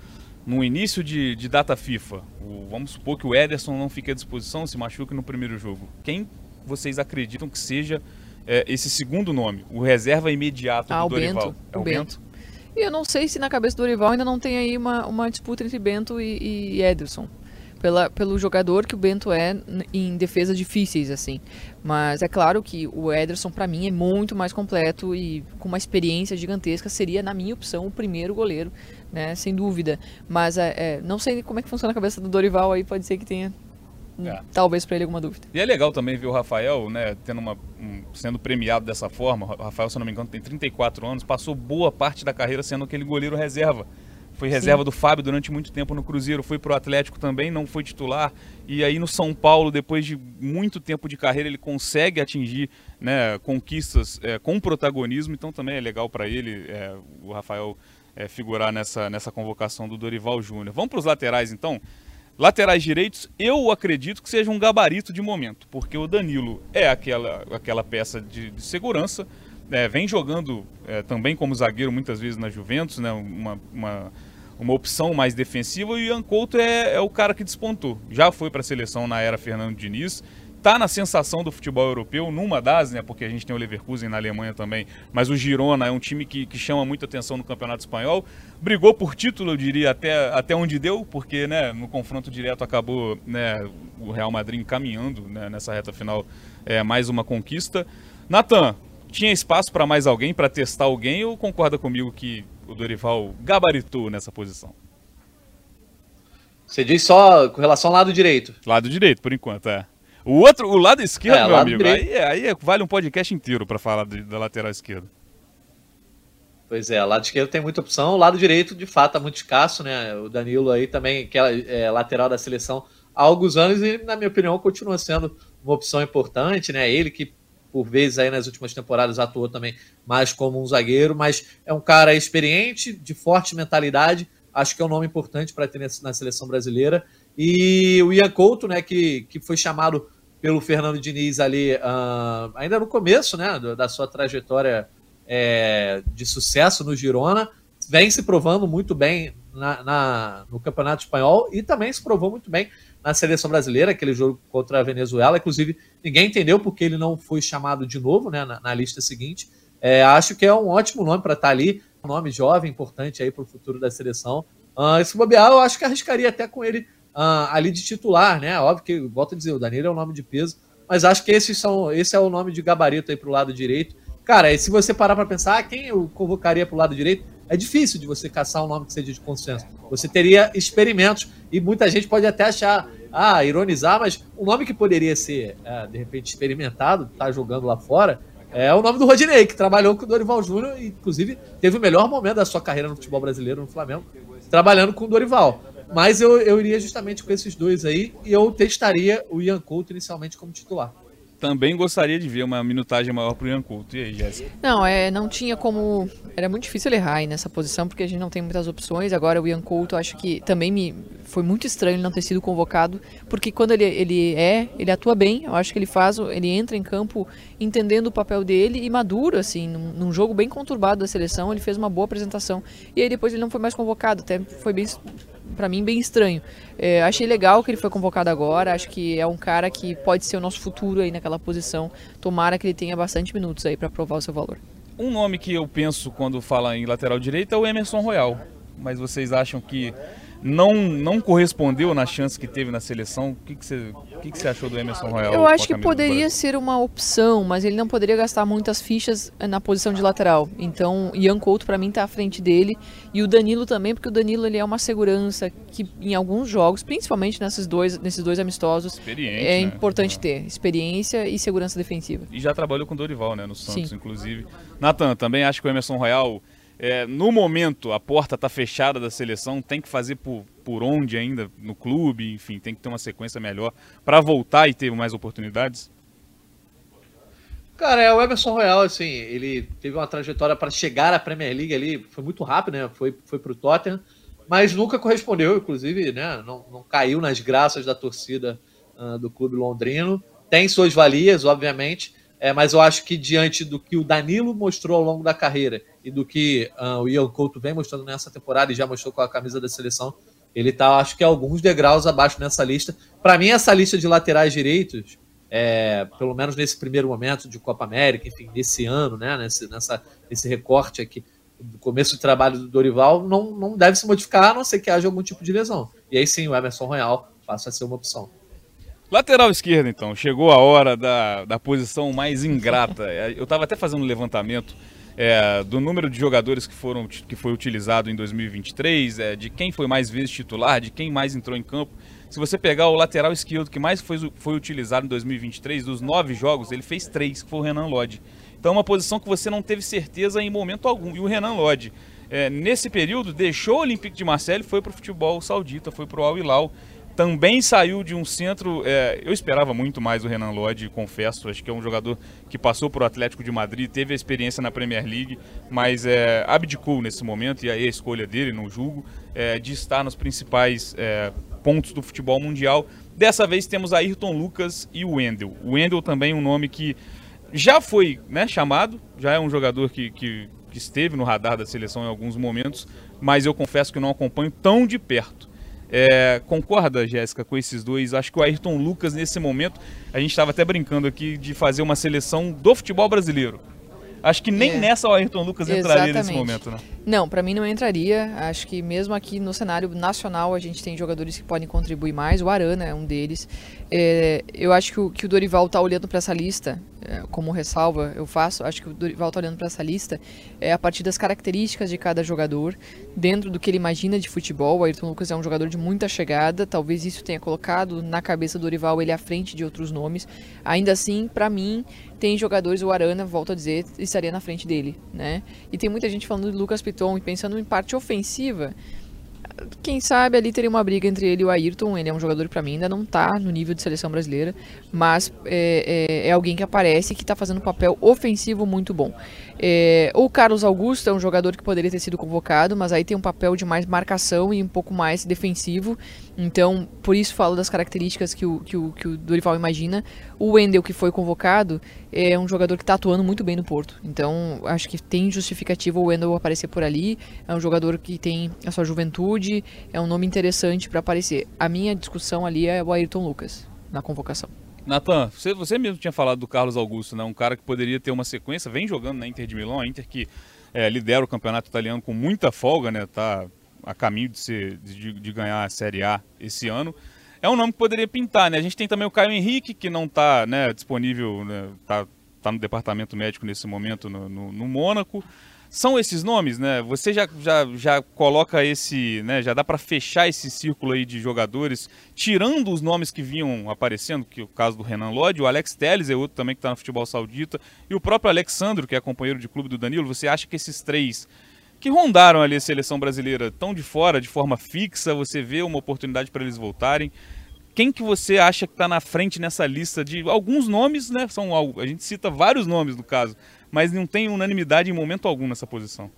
no início de, de data FIFA, o, vamos supor que o Ederson não fique à disposição, se machuque no primeiro jogo. Quem vocês acreditam que seja é, esse segundo nome, o reserva imediato ah, do Dorival? Bento, é o Bento. Bento? E eu não sei se na cabeça do Dorival ainda não tem aí uma, uma disputa entre Bento e, e Ederson pela, pelo jogador que o Bento é em defesas difíceis, assim. Mas é claro que o Ederson, para mim, é muito mais completo e com uma experiência gigantesca. Seria, na minha opção, o primeiro goleiro, né? Sem dúvida. Mas é, é, não sei como é que funciona a cabeça do Dorival aí, pode ser que tenha. É. Talvez para ele alguma dúvida. E é legal também ver o Rafael, né, tendo uma, um, sendo premiado dessa forma. O Rafael, se não me engano, tem 34 anos, passou boa parte da carreira sendo aquele goleiro reserva foi reserva Sim. do Fábio durante muito tempo no Cruzeiro, foi pro Atlético também, não foi titular. E aí no São Paulo, depois de muito tempo de carreira, ele consegue atingir né, conquistas é, com protagonismo. Então também é legal para ele, é, o Rafael, é, figurar nessa, nessa convocação do Dorival Júnior. Vamos para os laterais então. Laterais direitos, eu acredito que seja um gabarito de momento, porque o Danilo é aquela, aquela peça de, de segurança, é, vem jogando é, também como zagueiro muitas vezes na Juventus, né, uma, uma uma opção mais defensiva e o Ian Couto é, é o cara que despontou. Já foi para a seleção na era Fernando Diniz, tá na sensação do futebol europeu, numa das, né, porque a gente tem o Leverkusen na Alemanha também, mas o Girona é um time que, que chama muita atenção no Campeonato Espanhol, brigou por título, eu diria, até, até onde deu, porque, né, no confronto direto acabou, né, o Real Madrid encaminhando, né, nessa reta final, é, mais uma conquista. Natan, tinha espaço para mais alguém, para testar alguém, ou concorda comigo que o Dorival gabaritou nessa posição? Você diz só com relação ao lado direito. Lado direito, por enquanto, é. O outro, o lado esquerdo, é, meu amigo, aí, é, aí, é, vale um podcast inteiro para falar de, da lateral esquerda. Pois é, o lado esquerdo tem muita opção, o lado direito, de fato, é muito escasso, né? O Danilo aí também, que é, é lateral da seleção há alguns anos e, na minha opinião, continua sendo uma opção importante, né? Ele que por vezes aí nas últimas temporadas atuou também mais como um zagueiro, mas é um cara experiente, de forte mentalidade, acho que é um nome importante para ter na seleção brasileira. E o Ian Couto, né, que, que foi chamado pelo Fernando Diniz ali, uh, ainda no começo né, da sua trajetória é, de sucesso no Girona, vem se provando muito bem na, na, no Campeonato Espanhol e também se provou muito bem na seleção brasileira, aquele jogo contra a Venezuela. Inclusive, ninguém entendeu porque ele não foi chamado de novo né, na, na lista seguinte. É, acho que é um ótimo nome para estar tá ali, um nome jovem, importante aí para o futuro da seleção. Uh, esse bobear, eu acho que arriscaria até com ele uh, ali de titular, né? Óbvio que, volto a dizer, o Danilo é um nome de peso, mas acho que esses são, esse é o nome de gabarito aí para o lado direito. Cara, se você parar para pensar, ah, quem eu convocaria para o lado direito, é difícil de você caçar um nome que seja de consenso. Você teria experimentos e muita gente pode até achar, ah, ironizar, mas um nome que poderia ser, é, de repente, experimentado, tá jogando lá fora, é o nome do Rodinei, que trabalhou com o Dorival Júnior e, inclusive, teve o melhor momento da sua carreira no futebol brasileiro, no Flamengo, trabalhando com o Dorival. Mas eu, eu iria justamente com esses dois aí e eu testaria o Ian Couto inicialmente como titular também gostaria de ver uma minutagem maior para o Ian Couto. E aí, Jéssica? Não, é, não tinha como. Era muito difícil ele errar aí nessa posição, porque a gente não tem muitas opções. Agora, o Ian Couto, acho que também me foi muito estranho ele não ter sido convocado, porque quando ele, ele é, ele atua bem. Eu acho que ele faz, ele entra em campo entendendo o papel dele e maduro, assim, num, num jogo bem conturbado da seleção. Ele fez uma boa apresentação. E aí depois ele não foi mais convocado. Até foi bem para mim bem estranho. É, achei legal que ele foi convocado agora, acho que é um cara que pode ser o nosso futuro aí naquela posição. Tomara que ele tenha bastante minutos aí para provar o seu valor. Um nome que eu penso quando fala em lateral direito é o Emerson Royal. Mas vocês acham que não, não correspondeu na chance que teve na seleção. O que, que, você, o que, que você achou do Emerson Royal? Eu acho que poderia ser uma opção, mas ele não poderia gastar muitas fichas eh, na posição de lateral. Então, Ian Couto para mim está à frente dele e o Danilo também, porque o Danilo ele é uma segurança que em alguns jogos, principalmente nesses dois, nesses dois amistosos, é né? importante ter experiência e segurança defensiva. E já trabalhou com Dorival, né, no Santos, Sim. inclusive. Nathan, também acho que o Emerson Royal é, no momento, a porta está fechada da seleção, tem que fazer por, por onde ainda no clube, enfim, tem que ter uma sequência melhor para voltar e ter mais oportunidades? Cara, é o Emerson Royal, assim, ele teve uma trajetória para chegar à Premier League ali, foi muito rápido, né? Foi, foi para o Tottenham, mas nunca correspondeu, inclusive, né? Não, não caiu nas graças da torcida uh, do clube londrino. Tem suas valias, obviamente, é, mas eu acho que diante do que o Danilo mostrou ao longo da carreira e do que uh, o Ian Couto vem mostrando nessa temporada e já mostrou com a camisa da seleção, ele está, acho que, alguns degraus abaixo nessa lista. Para mim, essa lista de laterais direitos, é, pelo menos nesse primeiro momento de Copa América, enfim, nesse ano, né, nesse, nessa, nesse recorte aqui, do começo do trabalho do Dorival, não, não deve se modificar, a não ser que haja algum tipo de lesão. E aí sim, o Emerson Royal passa a ser uma opção. Lateral esquerda, então. Chegou a hora da, da posição mais ingrata. Eu estava até fazendo um levantamento é, do número de jogadores que, foram, que foi utilizado em 2023, é, de quem foi mais vezes titular, de quem mais entrou em campo. Se você pegar o lateral esquerdo que mais foi, foi utilizado em 2023, dos nove jogos, ele fez três, que foi o Renan Lodge. Então, é uma posição que você não teve certeza em momento algum. E o Renan Lodge, é, nesse período, deixou o Olympique de Marseille, foi para o futebol saudita, foi para o Al Hilal também saiu de um centro. É, eu esperava muito mais o Renan Lodge, confesso. Acho que é um jogador que passou por Atlético de Madrid, teve a experiência na Premier League, mas é, abdicou nesse momento, e aí a escolha dele, não julgo, é, de estar nos principais é, pontos do futebol mundial. Dessa vez temos Ayrton Lucas e o Wendel. O Wendel também é um nome que já foi né, chamado, já é um jogador que, que, que esteve no radar da seleção em alguns momentos, mas eu confesso que não acompanho tão de perto. É, concorda, Jéssica, com esses dois? Acho que o Ayrton Lucas, nesse momento, a gente estava até brincando aqui de fazer uma seleção do futebol brasileiro. Acho que nem é. nessa o Ayrton Lucas entraria nesse momento, né? Não, para mim não entraria. Acho que mesmo aqui no cenário nacional a gente tem jogadores que podem contribuir mais. O Arana é um deles. É, eu acho que o, que o Dorival está olhando para essa lista, é, como ressalva eu faço, acho que o Dorival está olhando para essa lista é, a partir das características de cada jogador, dentro do que ele imagina de futebol. O Ayrton Lucas é um jogador de muita chegada, talvez isso tenha colocado na cabeça do Dorival ele à frente de outros nomes. Ainda assim, para mim, tem jogadores, o Arana, volto a dizer, estaria na frente dele, né? E tem muita gente falando de Lucas e pensando em parte ofensiva. Quem sabe ali teria uma briga entre ele e o Ayrton. Ele é um jogador para mim ainda não tá no nível de seleção brasileira, mas é, é, é alguém que aparece que está fazendo um papel ofensivo muito bom. É, o Carlos Augusto é um jogador que poderia ter sido convocado, mas aí tem um papel de mais marcação e um pouco mais defensivo. Então, por isso falo das características que o, que o, que o Dorival imagina. O Wendel, que foi convocado, é um jogador que está atuando muito bem no Porto. Então, acho que tem justificativa o Wendel aparecer por ali. É um jogador que tem a sua juventude, é um nome interessante para aparecer. A minha discussão ali é o Ayrton Lucas, na convocação. Natan, você, você mesmo tinha falado do Carlos Augusto, né? Um cara que poderia ter uma sequência, vem jogando na Inter de Milão, a Inter que é, lidera o campeonato italiano com muita folga, né? Tá a caminho de, ser, de, de, ganhar a Série A esse ano. É um nome que poderia pintar, né? A gente tem também o Caio Henrique, que não está né, disponível, né, tá, tá no departamento médico nesse momento no, no, no Mônaco são esses nomes, né? Você já, já, já coloca esse, né? Já dá para fechar esse círculo aí de jogadores, tirando os nomes que vinham aparecendo, que é o caso do Renan Lodge, o Alex Telles é outro também que está no futebol saudita, e o próprio Alexandro, que é companheiro de clube do Danilo. Você acha que esses três que rondaram ali a seleção brasileira estão de fora de forma fixa? Você vê uma oportunidade para eles voltarem? Quem que você acha que está na frente nessa lista de alguns nomes, né? São a gente cita vários nomes no caso, mas não tem unanimidade em momento algum nessa posição.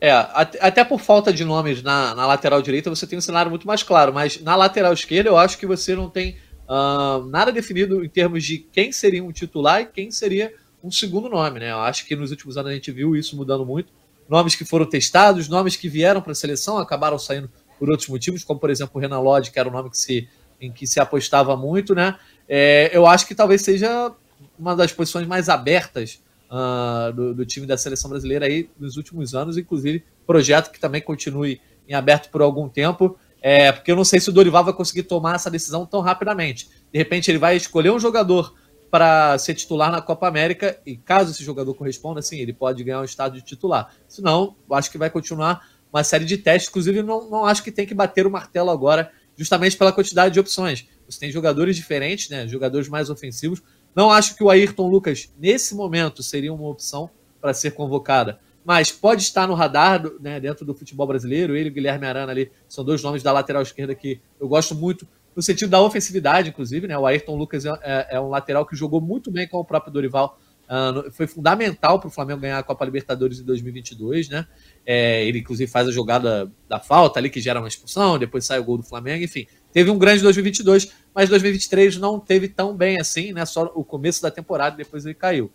É, até por falta de nomes na, na, lateral direita, você tem um cenário muito mais claro, mas na lateral esquerda eu acho que você não tem uh, nada definido em termos de quem seria um titular e quem seria um segundo nome, né? Eu acho que nos últimos anos a gente viu isso mudando muito. Nomes que foram testados, nomes que vieram para a seleção, acabaram saindo por outros motivos, como por exemplo o Renan Lodge, que era um nome que se, em que se apostava muito, né? É, eu acho que talvez seja uma das posições mais abertas uh, do, do, time da seleção brasileira aí nos últimos anos, inclusive projeto que também continue em aberto por algum tempo, é, porque eu não sei se o Dorival vai conseguir tomar essa decisão tão rapidamente. De repente ele vai escolher um jogador para ser titular na Copa América e caso esse jogador corresponda, sim, ele pode ganhar um estado de titular. Senão, eu acho que vai continuar uma série de testes. Inclusive, não, não acho que tem que bater o martelo agora, justamente pela quantidade de opções. Você tem jogadores diferentes, né? Jogadores mais ofensivos. Não acho que o Ayrton Lucas, nesse momento, seria uma opção para ser convocada. Mas pode estar no radar né, dentro do futebol brasileiro. Ele e o Guilherme Arana ali são dois nomes da lateral esquerda que eu gosto muito, no sentido da ofensividade, inclusive. Né? O Ayrton Lucas é, é, é um lateral que jogou muito bem com o próprio Dorival. Uh, foi fundamental para o Flamengo ganhar a Copa Libertadores em 2022, né? É, ele, inclusive, faz a jogada da falta ali, que gera uma expulsão, depois sai o gol do Flamengo, enfim. Teve um grande 2022, mas 2023 não teve tão bem assim, né? Só o começo da temporada, depois ele caiu.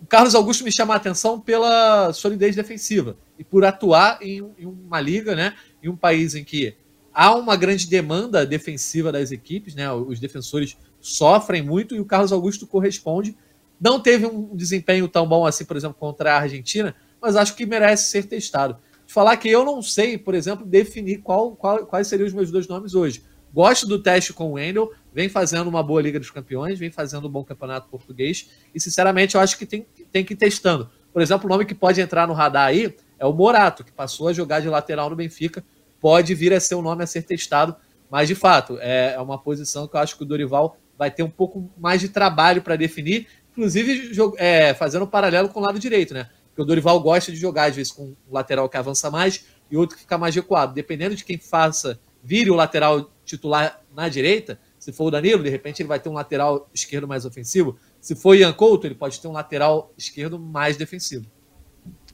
o Carlos Augusto me chama a atenção pela solidez defensiva e por atuar em, em uma liga, né, em um país em que há uma grande demanda defensiva das equipes, né, os defensores sofrem muito e o Carlos Augusto corresponde. Não teve um desempenho tão bom assim, por exemplo, contra a Argentina, mas acho que merece ser testado. Falar que eu não sei, por exemplo, definir qual, qual, quais seriam os meus dois nomes hoje. Gosto do teste com o Wendel, vem fazendo uma boa Liga dos Campeões, vem fazendo um bom campeonato português, e sinceramente eu acho que tem, tem que ir testando. Por exemplo, o nome que pode entrar no radar aí é o Morato, que passou a jogar de lateral no Benfica, pode vir a ser um nome a ser testado, mas de fato é, é uma posição que eu acho que o Dorival vai ter um pouco mais de trabalho para definir, inclusive é, fazendo um paralelo com o lado direito, né? Porque o Dorival gosta de jogar, às vezes, com um lateral que avança mais e outro que fica mais recuado. Dependendo de quem faça, vire o lateral titular na direita, se for o Danilo, de repente ele vai ter um lateral esquerdo mais ofensivo. Se for Ian Couto, ele pode ter um lateral esquerdo mais defensivo.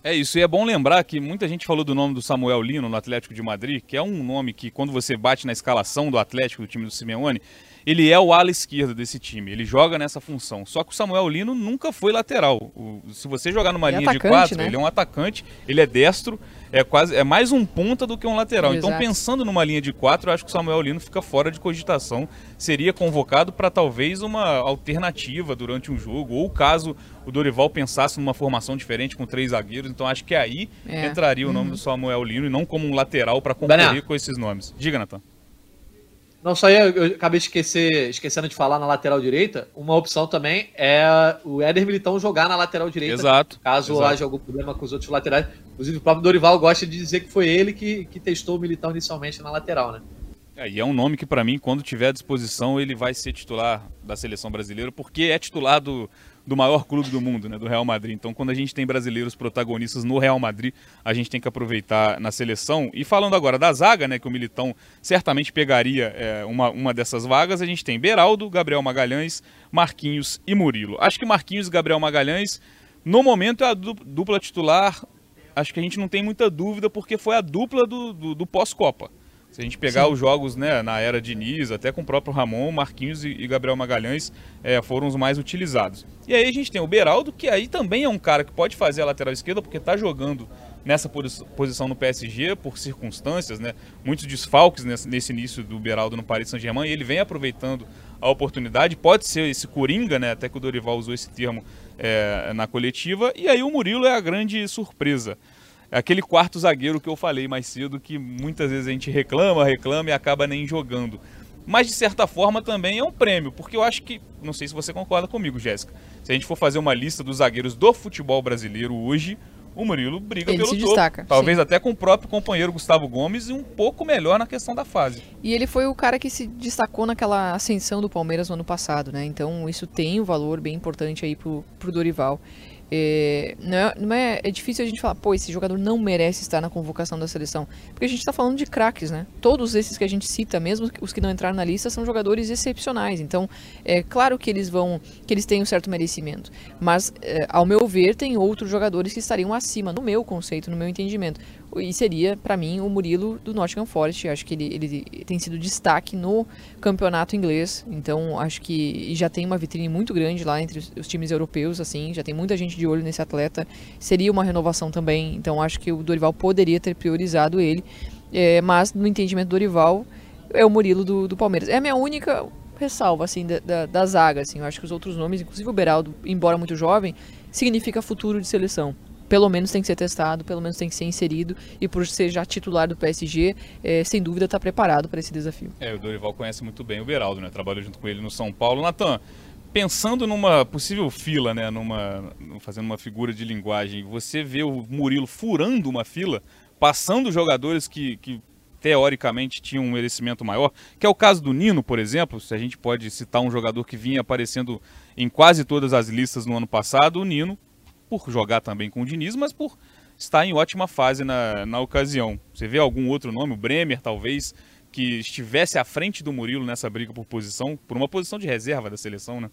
É isso, e é bom lembrar que muita gente falou do nome do Samuel Lino no Atlético de Madrid, que é um nome que, quando você bate na escalação do Atlético, do time do Simeone, ele é o ala esquerdo desse time, ele joga nessa função. Só que o Samuel Lino nunca foi lateral. O, se você jogar numa é linha de quatro, né? ele é um atacante, ele é destro, é quase é mais um ponta do que um lateral. Então, Exato. Então, pensando numa linha de quatro, eu acho que o Samuel Lino fica fora de cogitação. Seria convocado para talvez uma alternativa durante um jogo, ou caso o Dorival pensasse numa formação diferente com três zagueiros. Então, acho que aí É. entraria o nome do Samuel Lino e não como um lateral para concorrer Bené. com esses nomes. Diga, Natan. Não, só ia, eu acabei de esquecer, esquecendo de falar na lateral direita. Uma opção também é o Éder Militão jogar na lateral direita. Exato. Caso exato. haja algum problema com os outros laterais. Inclusive, o próprio Dorival gosta de dizer que foi ele que, que testou o Militão inicialmente na lateral, né? É, e é um nome que, para mim, quando tiver à disposição, ele vai ser titular da seleção brasileira, porque é titular do, do maior clube do mundo, né, do Real Madrid. Então, quando a gente tem brasileiros protagonistas no Real Madrid, a gente tem que aproveitar na seleção. E falando agora da zaga, né, que o Militão certamente pegaria é, uma, uma dessas vagas, a gente tem Beraldo, Gabriel Magalhães, Marquinhos e Murilo. Acho que Marquinhos e Gabriel Magalhães, no momento, é a du- dupla titular. Acho que a gente não tem muita dúvida, porque foi a dupla do, do, do pós-Copa. Se a gente pegar os jogos né, na era de Diniz, até com o próprio Ramon, Marquinhos e, Gabriel Magalhães é, foram os mais utilizados. E aí a gente tem o Beraldo, que aí também é um cara que pode fazer a lateral esquerda, porque está jogando nessa posi- posição no PSG por circunstâncias, né? Muitos desfalques nesse, nesse início do Beraldo no Paris Saint-Germain, e ele vem aproveitando a oportunidade. Pode ser esse coringa, né? Até que o Dorival usou esse termo é, na coletiva. E aí o Murilo é a grande surpresa. É aquele quarto zagueiro que eu falei mais cedo, que muitas vezes a gente reclama, reclama e acaba nem jogando. Mas de certa forma também é um prêmio, porque eu acho que, não sei se você concorda comigo, Jéssica, se a gente for fazer uma lista dos zagueiros do futebol brasileiro hoje, o Murilo briga Ele pelo se topo. destaca, Talvez até com o próprio companheiro Gustavo Gomes e um pouco melhor na questão da fase. E ele foi o cara que se destacou naquela ascensão do Palmeiras no ano passado, né? Então isso tem um valor bem importante aí pro, pro Dorival. É, não é, não é, é difícil a gente falar, pô, esse jogador não merece estar na convocação da seleção. Porque a gente tá falando de craques, né? Todos esses que a gente cita, mesmo os que não entraram na lista, são jogadores excepcionais. Então, é claro que eles vão, que eles têm um certo merecimento. Mas, é, ao meu ver, tem outros jogadores que estariam acima, no meu conceito, no meu entendimento. E seria, para mim, o Murilo do Nottingham Forest. Acho que ele, ele tem sido destaque no campeonato inglês. Então, acho que já tem uma vitrine muito grande lá entre os, os times europeus, assim. Já tem muita gente de olho nesse atleta. Seria uma renovação também. Então, acho que o Dorival poderia ter priorizado ele. É, mas, no entendimento do Dorival, é o Murilo do, do Palmeiras. É a minha única ressalva, assim, da, da, da zaga, assim. Eu acho que os outros nomes, inclusive o Beraldo, embora muito jovem, significa futuro de seleção pelo menos tem que ser testado, pelo menos tem que ser inserido e por ser já titular do PSG, é, sem dúvida está preparado para esse desafio. É, o Dorival conhece muito bem o Beraldo, né? Trabalhou junto com ele no São Paulo. Natan, pensando numa possível fila, né? Numa, fazendo uma figura de linguagem, você vê o Murilo furando uma fila, passando jogadores que, que teoricamente tinham um merecimento maior, que é o caso do Nino, por exemplo, se a gente pode citar um jogador que vinha aparecendo em quase todas as listas no ano passado, o Nino por jogar também com o Diniz, mas por estar em ótima fase na, na ocasião. Você vê algum outro nome, o Bremer talvez, que estivesse à frente do Murilo nessa briga por posição, por uma posição de reserva da seleção, né?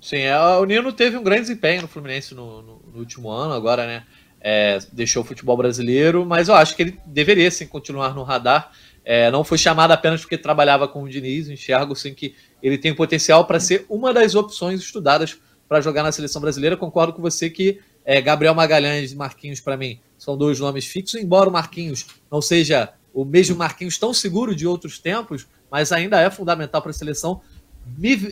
Sim, é, o Nino teve um grande desempenho no Fluminense no, no, no último ano, agora, né? É, deixou o futebol brasileiro, mas eu acho que ele deveria sim continuar no radar. É, não foi chamado apenas porque trabalhava com o Diniz, enxergo sim que ele tem potencial para ser uma das opções estudadas para jogar na seleção brasileira. Concordo com você que é, Gabriel Magalhães e Marquinhos, para mim, são dois nomes fixos, embora o Marquinhos não seja o mesmo Marquinhos tão seguro de outros tempos, mas ainda é fundamental para a seleção.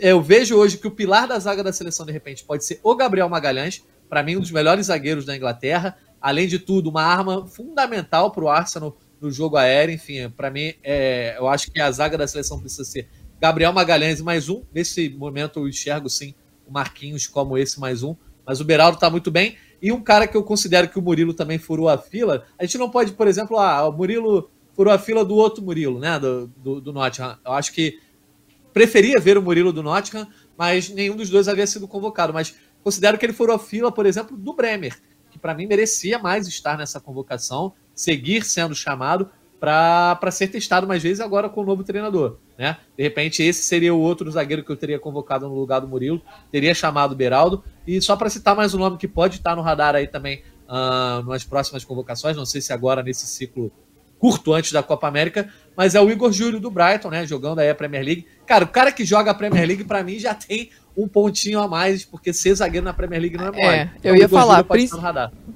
Eu vejo hoje que o pilar da zaga da seleção, de repente, pode ser o Gabriel Magalhães, para mim, um dos melhores zagueiros da Inglaterra. Além de tudo, uma arma fundamental para o Arsenal no jogo aéreo. Enfim, para mim, é, eu acho que a zaga da seleção precisa ser Gabriel Magalhães mais um. Nesse momento, eu enxergo sim o Marquinhos como esse mais um. Mas o Beraldo está muito bem. E um cara que eu considero que o Murilo também furou a fila, a gente não pode, por exemplo, ah, o Murilo furou a fila do outro Murilo, né? Do, do, do Nottingham. Eu acho que preferia ver o Murilo do Nottingham, mas nenhum dos dois havia sido convocado. Mas considero que ele furou a fila, por exemplo, do Bremer, que para mim merecia mais estar nessa convocação, seguir sendo chamado para ser testado mais vezes agora com o novo treinador. Né? De repente, esse seria o outro zagueiro que eu teria convocado no lugar do Murilo, teria chamado o Beraldo. E só para citar mais um nome que pode estar no radar aí também uh, nas próximas convocações, não sei se agora nesse ciclo curto antes da Copa América, mas é o Igor Júlio do Brighton, né? Jogando aí a Premier League. Cara, o cara que joga a Premier League, para mim, já tem um pontinho a mais, porque ser zagueiro na Premier League não é mole. É, eu então, ia falar, prin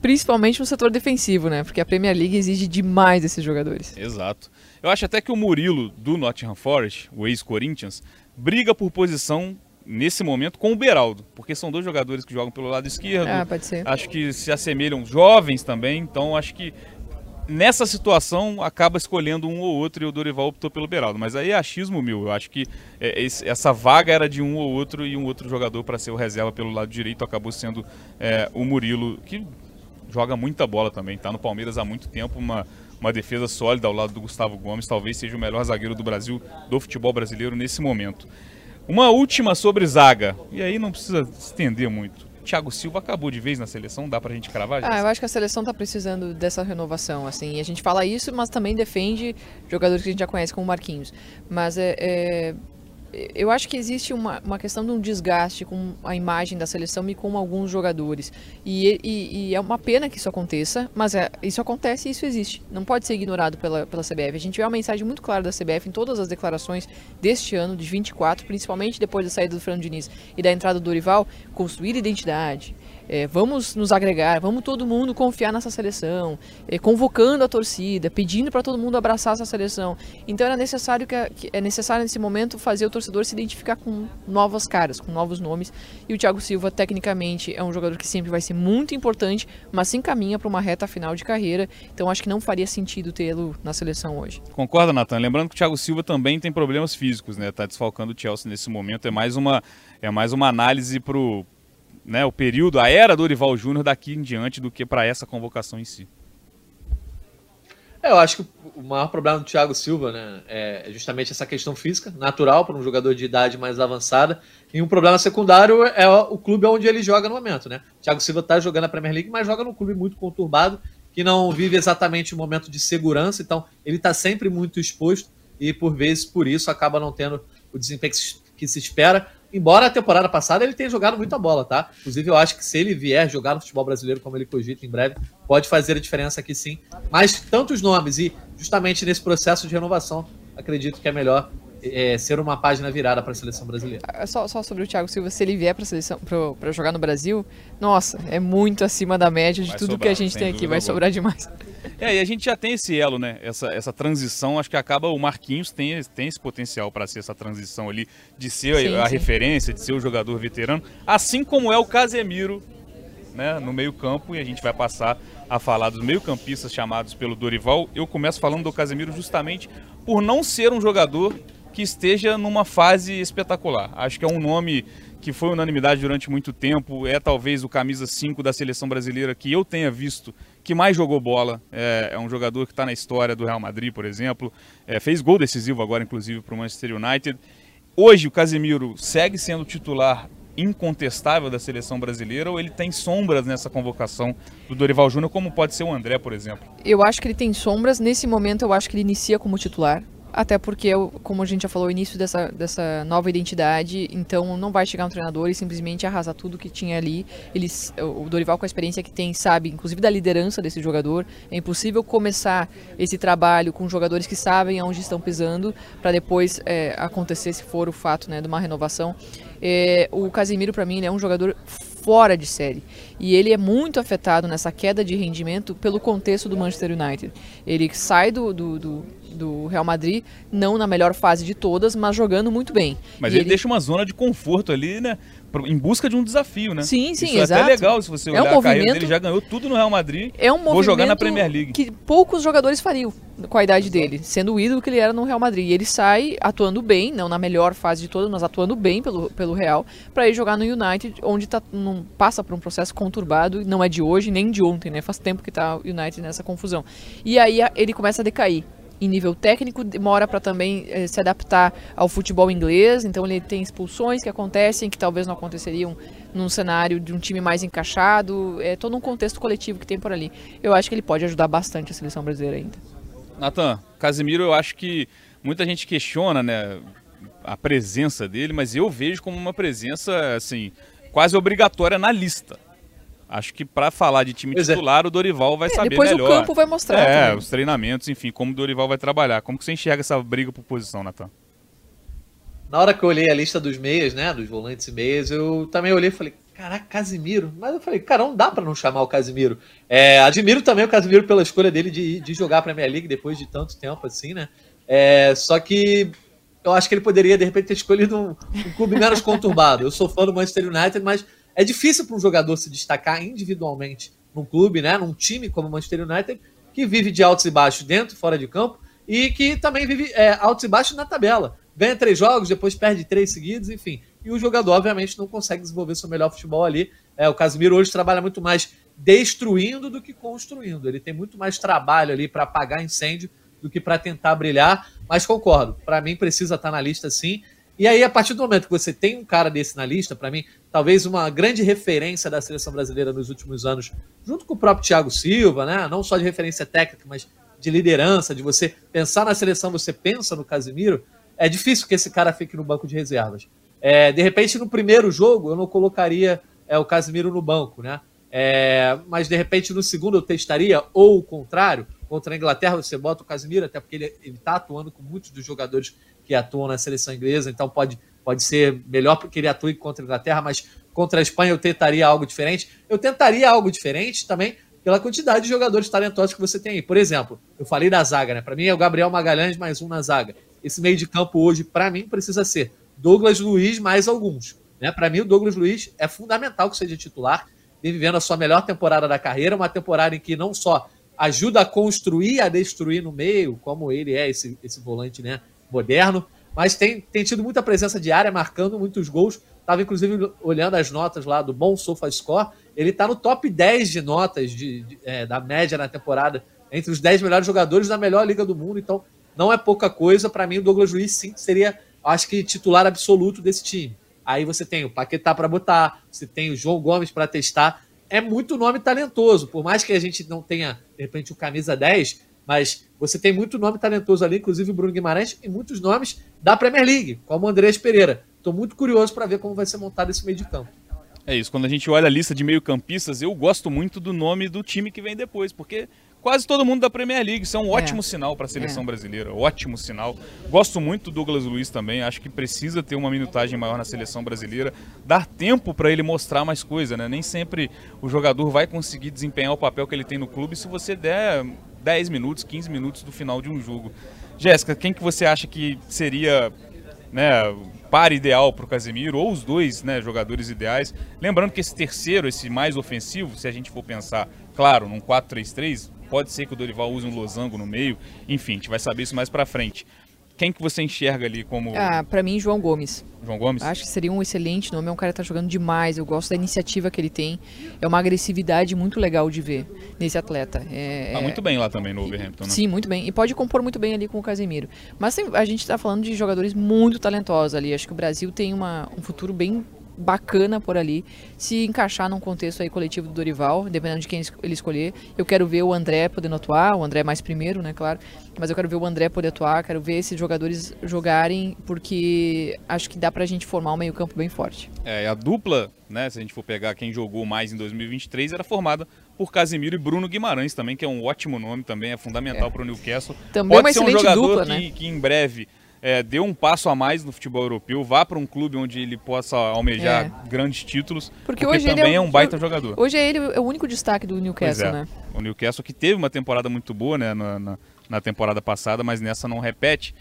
principalmente no setor defensivo, né? Porque a Premier League exige demais desses jogadores. Exato. Eu acho até que o Murilo do Nottingham Forest, o ex-Corinthians, briga por posição nesse momento com o Beraldo, porque são dois jogadores que jogam pelo lado esquerdo. Ah, pode ser. Acho que se assemelham jovens também, então acho que nessa situação acaba escolhendo um ou outro e o Dorival optou pelo Beraldo. Mas aí é achismo mil. Eu acho que é, esse, essa vaga era de um ou outro e um outro jogador para ser o reserva pelo lado direito acabou sendo é, o Murilo, que joga muita bola também. Está no Palmeiras há muito tempo, uma, uma defesa sólida ao lado do Gustavo Gomes. Talvez seja o melhor zagueiro do Brasil, do futebol brasileiro nesse momento. Uma última sobre zaga, e aí não precisa estender muito. Thiago Silva acabou de vez na seleção, dá pra gente cravar? Ah, eu acho que a seleção tá precisando dessa renovação, assim. E a gente fala isso, mas também defende jogadores que a gente já conhece, como Marquinhos. Mas é, é eu acho que existe uma, uma questão de um desgaste com a imagem da seleção e com alguns jogadores. E, e, e é uma pena que isso aconteça, mas é, isso acontece e isso existe. Não pode ser ignorado pela, pela CBF. A gente vê uma mensagem muito clara da CBF em todas as declarações deste ano, de 24, principalmente depois da saída do Fernando Diniz e da entrada do Dorival, construir identidade, é, vamos nos agregar, vamos todo mundo confiar nessa seleção, é, convocando a torcida, pedindo para todo mundo abraçar essa seleção. Então era necessário que, que, é necessário nesse momento fazer o torcedor se identificar com novas caras, com novos nomes. E o Thiago Silva tecnicamente é um jogador que sempre vai ser muito importante, mas se encaminha para uma reta final de carreira. Então acho que não faria sentido tê-lo na seleção hoje. Concorda, Nathan? Lembrando que o Thiago Silva também tem problemas físicos, né? Tá desfalcando o Chelsea nesse momento. É mais uma é mais uma análise pro né, o período, a era do Dorival Júnior daqui em diante do que para essa convocação em si. É, eu acho que o maior problema do Thiago Silva né, é justamente essa questão física, natural para um jogador de idade mais avançada. E um problema secundário é o clube onde ele joga no momento. Né? O Thiago Silva está jogando a Premier League, mas joga num clube muito conturbado, que não vive exatamente um momento de segurança. Então, ele está sempre muito exposto e, por vezes, por isso, acaba não tendo o desempenho que se espera. Embora a temporada passada ele tenha jogado muita bola, tá? Inclusive, eu acho que se ele vier jogar no futebol brasileiro como ele cogita em breve, pode fazer a diferença aqui sim. Mas tantos nomes e justamente nesse processo de renovação, acredito que é melhor é, ser uma página virada para a seleção brasileira. Ah, só, só, sobre o Thiago Silva, se ele vier para seleção para jogar no Brasil, nossa, é muito acima da média de vai tudo sobrar, que a gente tem aqui, vai sobrar demais. É, e a gente já tem esse elo, né? Essa, essa transição, acho que acaba o Marquinhos tem, tem esse potencial para ser essa transição ali, de ser sim, a, a referência, de ser o jogador veterano, assim como é o Casemiro né, no meio-campo, e a gente vai passar a falar dos meio-campistas chamados pelo Dorival. Eu começo falando do Casemiro justamente por não ser um jogador que esteja numa fase espetacular. Acho que é um nome que foi unanimidade durante muito tempo, é talvez o camisa 5 da seleção brasileira que eu tenha visto que mais jogou bola. É, é um jogador que está na história do Real Madrid, por exemplo. É, fez gol decisivo agora, inclusive, para o Manchester United. Hoje o Casemiro segue sendo titular incontestável da seleção brasileira ou ele tem sombras nessa convocação do Dorival Júnior, como pode ser o André, por exemplo? Eu acho que ele tem sombras. Nesse momento, eu acho que ele inicia como titular Até porque, como a gente já falou, o início dessa, dessa nova identidade, então não vai chegar um treinador e simplesmente arrasar tudo que tinha ali. Eles, o Dorival, com a experiência que tem, sabe, inclusive da liderança desse jogador. É impossível começar esse trabalho com jogadores que sabem aonde estão pisando para depois é, acontecer, se for o fato né, de uma renovação. É, o Casemiro, para mim, é um jogador fora de série. E ele é muito afetado nessa queda de rendimento pelo contexto do Manchester United. Ele sai do, do, do, do Real Madrid, não na melhor fase de todas, mas jogando muito bem. Mas ele, ele, deixa uma zona de conforto ali, né? Em busca de um desafio, né? Sim, sim, Isso exato. É até legal se você olhar é um a carreira dele, já ganhou tudo no Real Madrid. É um movimento vou jogar na Premier League. que poucos jogadores fariam com a idade Exato. dele, sendo o ídolo que ele era no Real Madrid. E ele sai atuando bem, não na melhor fase de todas, mas atuando bem pelo, pelo Real, para ir jogar no United, onde tá, não passa por um processo conturbado, não é de hoje nem de ontem, né? Faz tempo que tá o United nessa confusão. E aí ele começa a decair em nível técnico, demora para também eh, se adaptar ao futebol inglês, então ele tem expulsões que acontecem que talvez não aconteceriam num cenário de um time mais encaixado, é todo um contexto coletivo que tem por ali. Eu acho que ele pode ajudar bastante a seleção brasileira ainda. Natan, Casimiro, eu acho que muita gente questiona, né, a presença dele, mas eu vejo como uma presença assim quase obrigatória na lista. Acho que para falar de time pois é. titular, é. o Dorival vai é, saber depois melhor. Depois o campo vai mostrar. É, também. os treinamentos, enfim, como o Dorival vai trabalhar. Como que você enxerga essa briga por posição, Natan? Na hora que eu olhei a lista dos meias, né, dos volantes e meias, eu também olhei e falei, caraca, Casimiro. Mas eu falei, cara, não dá para não chamar o Casimiro. É, admiro também o Casimiro pela escolha dele de, de jogar a Premier League depois de tanto tempo assim, né? É, só que eu acho que ele poderia, de repente, ter escolhido um, um clube menos conturbado. Eu sou fã do Manchester United, mas é difícil para um jogador se destacar individualmente num clube, né, num time como o Manchester United, que vive de altos e baixos dentro fora de campo, e que também vive é, altos e baixos na tabela. Ganha três jogos, depois perde três seguidos, enfim. E o jogador, obviamente, não consegue desenvolver seu melhor futebol ali. É, o Casemiro hoje trabalha muito mais destruindo do que construindo. Ele tem muito mais trabalho ali para apagar incêndio do que para tentar brilhar. Mas concordo, para mim precisa estar tá na lista sim. E aí, a partir do momento que você tem um cara desse na lista, para mim, talvez uma grande referência da seleção brasileira nos últimos anos, junto com o próprio Thiago Silva, né? Não só de referência técnica, mas de liderança, de você pensar na seleção, você pensa no Casimiro, é difícil que esse cara fique no banco de reservas. É, de repente, no primeiro jogo, eu não colocaria é, o Casimiro no banco, né? É, mas de repente no segundo eu testaria, ou o contrário, contra a Inglaterra você bota o Casimiro, até porque ele está atuando com muitos dos jogadores que atuam na seleção inglesa, então pode, pode ser melhor porque ele atue contra a Inglaterra, mas contra a Espanha eu tentaria algo diferente. Eu tentaria algo diferente também pela quantidade de jogadores talentosos que você tem aí. Por exemplo, eu falei da zaga, né? Para mim é o Gabriel Magalhães mais um na zaga. Esse meio de campo hoje, para mim, precisa ser Douglas Luiz mais alguns. Né? Para mim, o Douglas Luiz é fundamental que seja titular, vem vivendo a sua melhor temporada da carreira, uma temporada em que não só ajuda a construir, a destruir no meio, como ele é esse, esse volante né, moderno, mas tem, tem tido muita presença de área, marcando muitos gols. Estava, inclusive, olhando as notas lá do Bom Sofa Score. Ele está no top 10 de notas de, de é, da média na temporada, entre os 10 melhores jogadores da melhor liga do mundo. Então, não é pouca coisa. Para mim, o Douglas Luiz, sim, seria, acho que, titular absoluto desse time. Aí você tem o Paquetá para botar, você tem o João Gomes para testar. É muito nome talentoso. Por mais que a gente não tenha, de repente, o camisa 10, mas você tem muito nome talentoso ali, inclusive o Bruno Guimarães, e muitos nomes da Premier League, como o Andrés Pereira. Estou muito curioso para ver como vai ser montado esse meio de campo. É isso, quando a gente olha a lista de meio-campistas, eu gosto muito do nome do time que vem depois, porque quase todo mundo da Premier League. Isso é um é. ótimo sinal para a seleção é. brasileira. Ótimo sinal. Gosto muito do Douglas Luiz também. Acho que precisa ter uma minutagem maior na seleção brasileira. Dar tempo para ele mostrar mais coisa, né? Nem sempre o jogador vai conseguir desempenhar o papel que ele tem no clube se você der 10 minutos, 15 minutos do final de um jogo. Jéssica, quem que você acha que seria né, par ideal para o Casemiro, ou os dois né, jogadores ideais? Lembrando que esse terceiro, esse mais ofensivo, se a gente for pensar, claro, num 4-3-3, pode ser que o Dorival use um losango no meio, enfim, a gente vai saber isso mais para frente. Quem que você enxerga ali como. Ah, pra mim, João Gomes. João Gomes? Acho que seria um excelente nome. É um cara que tá jogando demais. Eu gosto da iniciativa que ele tem. É uma agressividade muito legal de ver nesse atleta. É, tá muito bem lá também no Overhampton, né? Sim, muito bem. E pode compor muito bem ali com o Casemiro. Mas a gente tá falando de jogadores muito talentosos ali. Acho que o Brasil tem uma, um futuro bem bacana por ali, se encaixar num contexto aí coletivo do Dorival, dependendo de quem ele escolher. Eu quero ver o André podendo atuar, o André mais primeiro, né, claro, mas eu quero ver o André poder atuar, quero ver esses jogadores jogarem, porque acho que dá pra gente formar um meio-campo bem forte. É, a dupla, né, se a gente for pegar quem jogou mais em 2023, era formada por Casimiro e Bruno Guimarães também, que é um ótimo nome também, é fundamental é. para o Newcastle. Também Pode uma ser um jogador dupla, que, né? que em breve é, dê um passo a mais no futebol europeu, vá para um clube onde ele possa almejar é. grandes títulos, porque, porque hoje também é, é, um baita jogador. Hoje é ele é o único destaque do Newcastle, é. né? O Newcastle que teve uma temporada muito boa né, na, na, na temporada passada, mas nessa não repete.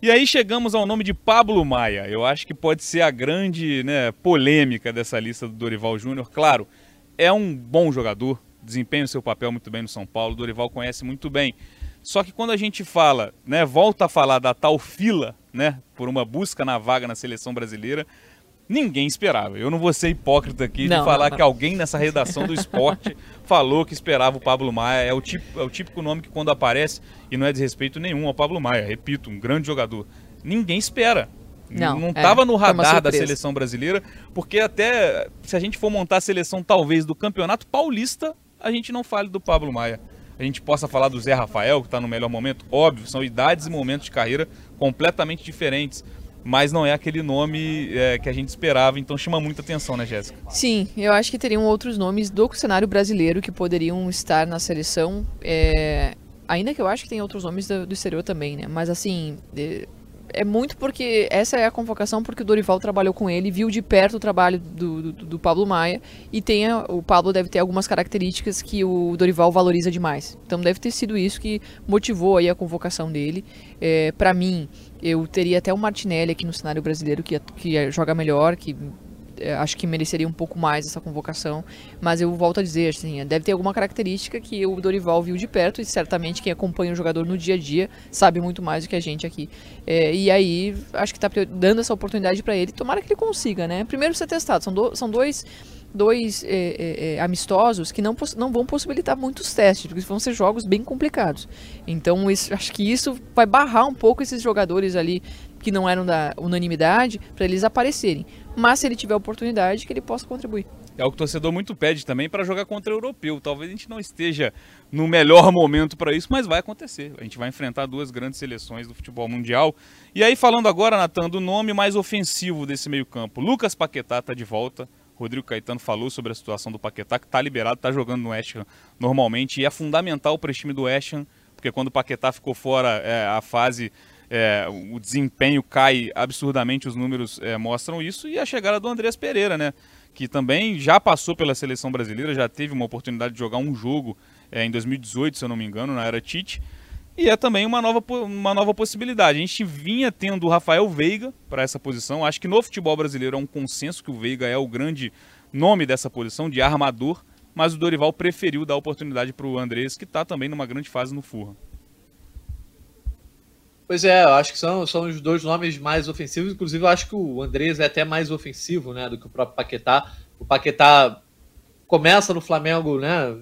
E aí chegamos ao nome de Pablo Maia. Eu acho que pode ser a grande né, polêmica dessa lista do Dorival Júnior. Claro, é um bom jogador, desempenha o seu papel muito bem no São Paulo, Dorival conhece muito bem. Só que quando a gente fala, né, volta a falar da tal fila, né, por uma busca na vaga na seleção brasileira, ninguém esperava. Eu não vou ser hipócrita aqui não, de falar não. que alguém nessa redação do esporte falou que esperava o Pablo Maia. É o, tipo, é o típico nome que quando aparece, e não é desrespeito nenhum ao Pablo Maia, repito, um grande jogador. Ninguém espera. Não estava é, no radar da seleção brasileira, porque até se a gente for montar a seleção talvez do Campeonato Paulista, a gente não fale do Pablo Maia a gente possa falar do Zé Rafael, que está no melhor momento. Óbvio, são idades e momentos de carreira completamente diferentes. Mas não é aquele nome é, que a gente esperava, então chama muita atenção, né, Jéssica? Sim, eu acho que teriam outros nomes do cenário brasileiro que poderiam estar na seleção. É... Ainda que eu acho que tem outros nomes do, do exterior também, né? Mas assim, é muito porque essa é a convocação porque o Dorival trabalhou com ele, viu de perto o trabalho do, do, do Pablo Maia e tem a, o Pablo deve ter algumas características que o Dorival valoriza demais. Então deve ter sido isso que motivou aí a convocação dele. É, para mim, eu teria até o Martinelli aqui no cenário brasileiro que, que joga melhor, que acho que mereceria um pouco mais essa convocação, mas eu volto a dizer, assim, deve ter alguma característica que o Dorival viu de perto e certamente quem acompanha o jogador no dia a dia sabe muito mais do que a gente aqui. É, e aí, acho que está dando essa oportunidade para ele, tomara que ele consiga, né? Primeiro ser testado, são, do, são dois dois é, é, é, amistosos que não, não vão possibilitar muitos testes, porque vão ser jogos bem complicados. Então, isso, acho que isso vai barrar um pouco esses jogadores ali que não eram da unanimidade para eles aparecerem. Mas se ele tiver oportunidade, que ele possa contribuir. É o que o torcedor muito pede também para jogar contra o europeu. Talvez a gente não esteja no melhor momento para isso, mas vai acontecer. A gente vai enfrentar duas grandes seleções do futebol mundial. E aí, falando agora, Natan, do nome mais ofensivo desse meio-campo. Lucas Paquetá está de volta. Rodrigo Caetano falou sobre a situação do Paquetá, que está liberado, está jogando no West Ham normalmente, e é fundamental para o time do West Ham, porque quando o Paquetá ficou fora, é, a fase é, o desempenho cai absurdamente, os números é, mostram isso, e a chegada do Andrés Pereira, né? Que também já passou pela seleção brasileira, já teve uma oportunidade de jogar um jogo é, em 2018, se eu não me engano, na era Tite. E é também uma nova, uma nova possibilidade. A gente vinha tendo o Rafael Veiga para essa posição. Acho que no futebol brasileiro é um consenso que o Veiga é o grande nome dessa posição, de armador. Mas o Dorival preferiu dar oportunidade para o Andrés, que está também numa grande fase no Furra. Pois é, eu acho que são, são os dois nomes mais ofensivos. Inclusive, eu acho que o Andrés é até mais ofensivo né, do que o próprio Paquetá. O Paquetá começa no Flamengo, né?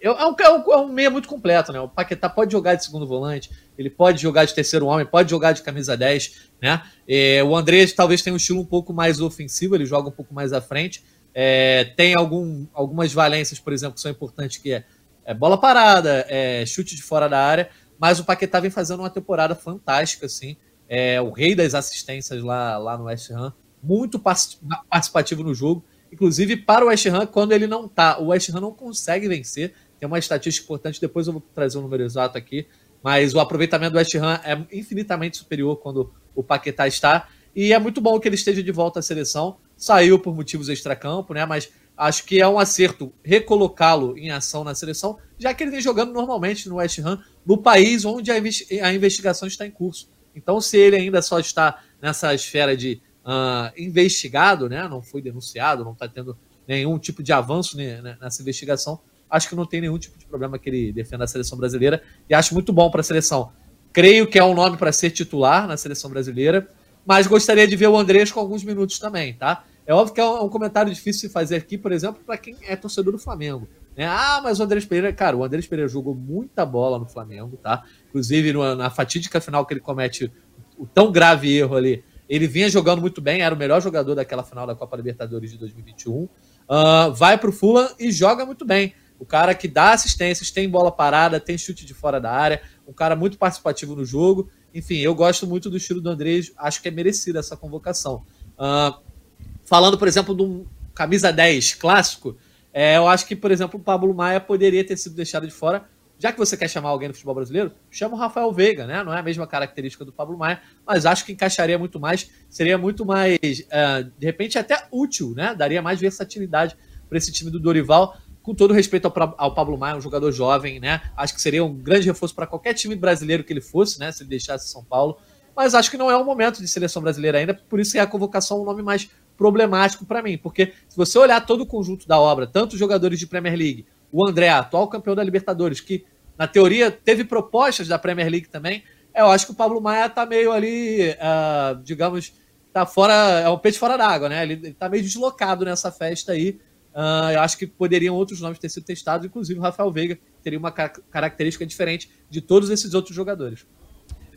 É, um, é um, é um meia muito completo, né? O Paquetá pode jogar de segundo volante, ele pode jogar de terceiro homem, pode jogar de camisa 10, né? É, o Andrés talvez tenha um estilo um pouco mais ofensivo, ele joga um pouco mais à frente. É, tem algum, algumas valências, por exemplo, que são importantes, que é, é bola parada, é chute de fora da área, mas o Paquetá vem fazendo uma temporada fantástica, assim. É o rei das assistências lá, lá no West Ham. Muito participativo no jogo. Inclusive, para o West Ham, quando ele não tá, o West Ham não consegue vencer. Tem uma estatística importante, depois eu vou trazer o um número exato aqui. Mas o aproveitamento do West Ham é infinitamente superior quando o Paquetá está. E é muito bom que ele esteja de volta à seleção. Saiu por motivos extracampo, né? Mas acho que é um acerto recolocá-lo em ação na seleção, já que ele vem jogando normalmente no West Ham, no país onde a investigação está em curso. Então, se ele ainda só está nessa esfera de uh, investigado, né, não foi denunciado, não está tendo nenhum tipo de avanço nessa investigação, acho que não tem nenhum tipo de problema que ele defenda a seleção brasileira e acho muito bom para a seleção. Creio que é um nome para ser titular na seleção brasileira, mas gostaria de ver o Andrés com alguns minutos também, tá? É óbvio que é um, comentário difícil de fazer aqui, por exemplo, para quem é torcedor do Flamengo. Né? Ah, mas o Andrés Pereira, cara, o Andrés Pereira jogou muita bola no Flamengo, tá? Inclusive na fatídica final que ele comete o tão grave erro ali, Ele vinha jogando muito bem, era o melhor jogador daquela final da Copa Libertadores de 2021. Uh, ah, vai para o Fulham e joga muito bem. O cara que dá assistências, tem bola parada, tem chute de fora da área, um cara muito participativo no jogo. Enfim, eu gosto muito do estilo do Andrés, acho que é merecida essa convocação. Uh, falando, por exemplo, de um camisa 10 clássico, é, eu acho que, por exemplo, o Pablo Maia poderia ter sido deixado de fora. Já que você quer chamar alguém no futebol brasileiro, chama o Rafael Veiga, né? Não é a mesma característica do Pablo Maia, mas acho que encaixaria muito mais, seria muito mais, uh, de repente, até útil, né? Daria mais versatilidade para esse time do Dorival com todo respeito ao, ao, Pablo Maia, um jogador jovem, né? Acho que seria um grande reforço para qualquer time brasileiro que ele fosse, né? Se ele deixasse São Paulo. Mas acho que não é o momento de seleção brasileira ainda, por isso é a convocação um nome mais problemático para mim. Porque se você olhar todo o conjunto da obra, tanto os jogadores de Premier League, o André, atual campeão da Libertadores, que na teoria teve propostas da Premier League também, eu acho que o Pablo Maia tá meio ali, uh, digamos, tá fora, é um peixe fora d'água, né? Ele, ele tá meio deslocado nessa festa aí. Uh, eu acho que poderiam outros nomes ter sido testados, inclusive o Rafael Veiga teria uma característica diferente de todos esses outros jogadores.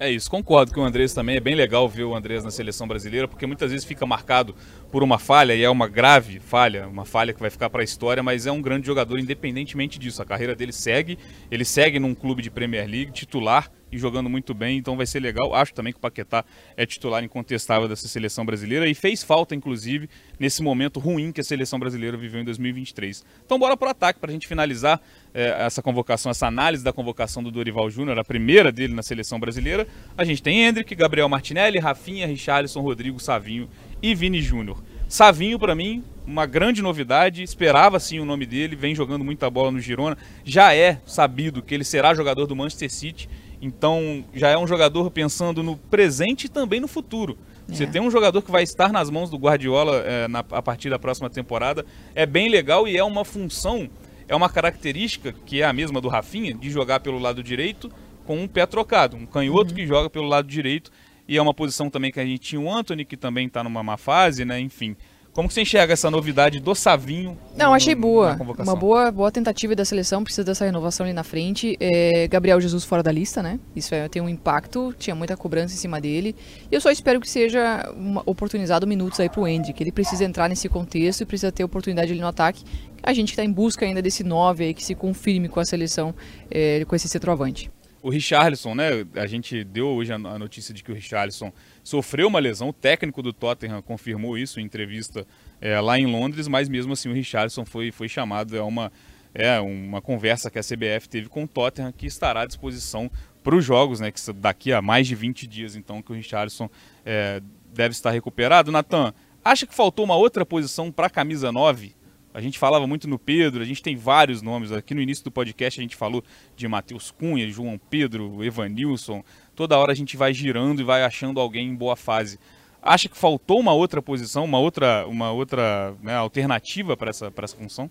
É isso, concordo que o Andrés também é bem legal ver o Andrés na seleção brasileira, porque muitas vezes fica marcado por uma falha, e é uma grave falha, uma falha que vai ficar para a história, mas é um grande jogador independentemente disso. A carreira dele segue, ele segue num clube de Premier League, titular, e jogando muito bem, então vai ser legal. Acho também que o Paquetá é titular incontestável dessa seleção brasileira e fez falta, inclusive, nesse momento ruim que a seleção brasileira viveu em 2023. Então, bora para o ataque para a gente finalizar é, essa convocação, essa análise da convocação do Dorival Júnior, a primeira dele na seleção brasileira. A gente tem Hendrick, Gabriel Martinelli, Rafinha, Richarlison, Rodrigo, Savinho e Vini Júnior. Savinho, para mim, uma grande novidade. Esperava sim o nome dele, vem jogando muita bola no Girona. Já é sabido que ele será jogador do Manchester City então já é um jogador pensando no presente e também no futuro. É. Você tem um jogador que vai estar nas mãos do Guardiola é, na, a partir da próxima temporada. É bem legal e é uma função, é uma característica que é a mesma do Rafinha, de jogar pelo lado direito com um pé trocado. Um canhoto uhum. que joga pelo lado direito. E é uma posição também que a gente tinha o Anthony, que também está numa má fase, né? Enfim. Como que você enxerga essa novidade do Savinho? Não, achei boa. Uma boa, boa tentativa da seleção, precisa dessa renovação ali na frente. É, Gabriel Jesus fora da lista, né? Isso é, tem um impacto, tinha muita cobrança em cima dele. E eu só espero que seja uma, oportunizado minutos aí pro Andy, que ele precisa entrar nesse contexto e precisa ter oportunidade ali no ataque. A gente está em busca ainda desse 9 aí que se confirme com a seleção, é, com esse centroavante. O Richarlison, né? A gente deu hoje a notícia de que o Richarlison sofreu uma lesão. O técnico do Tottenham confirmou isso em entrevista é, lá em Londres, mas mesmo assim o Richarlison foi, foi chamado. É uma, é uma conversa que a CBF teve com o Tottenham que estará à disposição para os jogos, né? Que daqui a mais de 20 dias, então, que o Richarlison é, deve estar recuperado. Natan, acha que faltou uma outra posição para a camisa 9? A gente falava muito no Pedro, a gente tem vários nomes. Aqui no início do podcast a gente falou de Matheus Cunha, João Pedro, Evanilson. Toda hora a gente vai girando e vai achando alguém em boa fase. Acha que faltou uma outra posição, uma outra, uma outra né, alternativa para essa, essa função?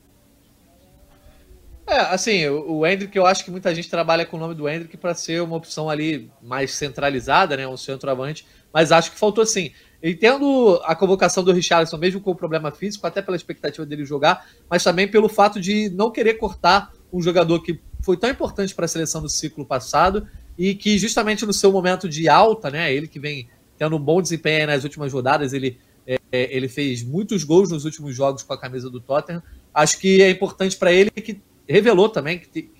É, assim, o, o Hendrick, eu acho que muita gente trabalha com o nome do Hendrick para ser uma opção ali mais centralizada, né, um centroavante, mas acho que faltou sim. Entendo a convocação do Richardson, mesmo com o problema físico, até pela expectativa dele jogar, mas também pelo fato de não querer cortar um jogador que foi tão importante para a seleção do ciclo passado e que justamente no seu momento de alta, né, ele que vem tendo um bom desempenho nas últimas rodadas, ele, é, é, ele fez muitos gols nos últimos jogos com a camisa do Tottenham. Acho que é importante para ele que revelou também que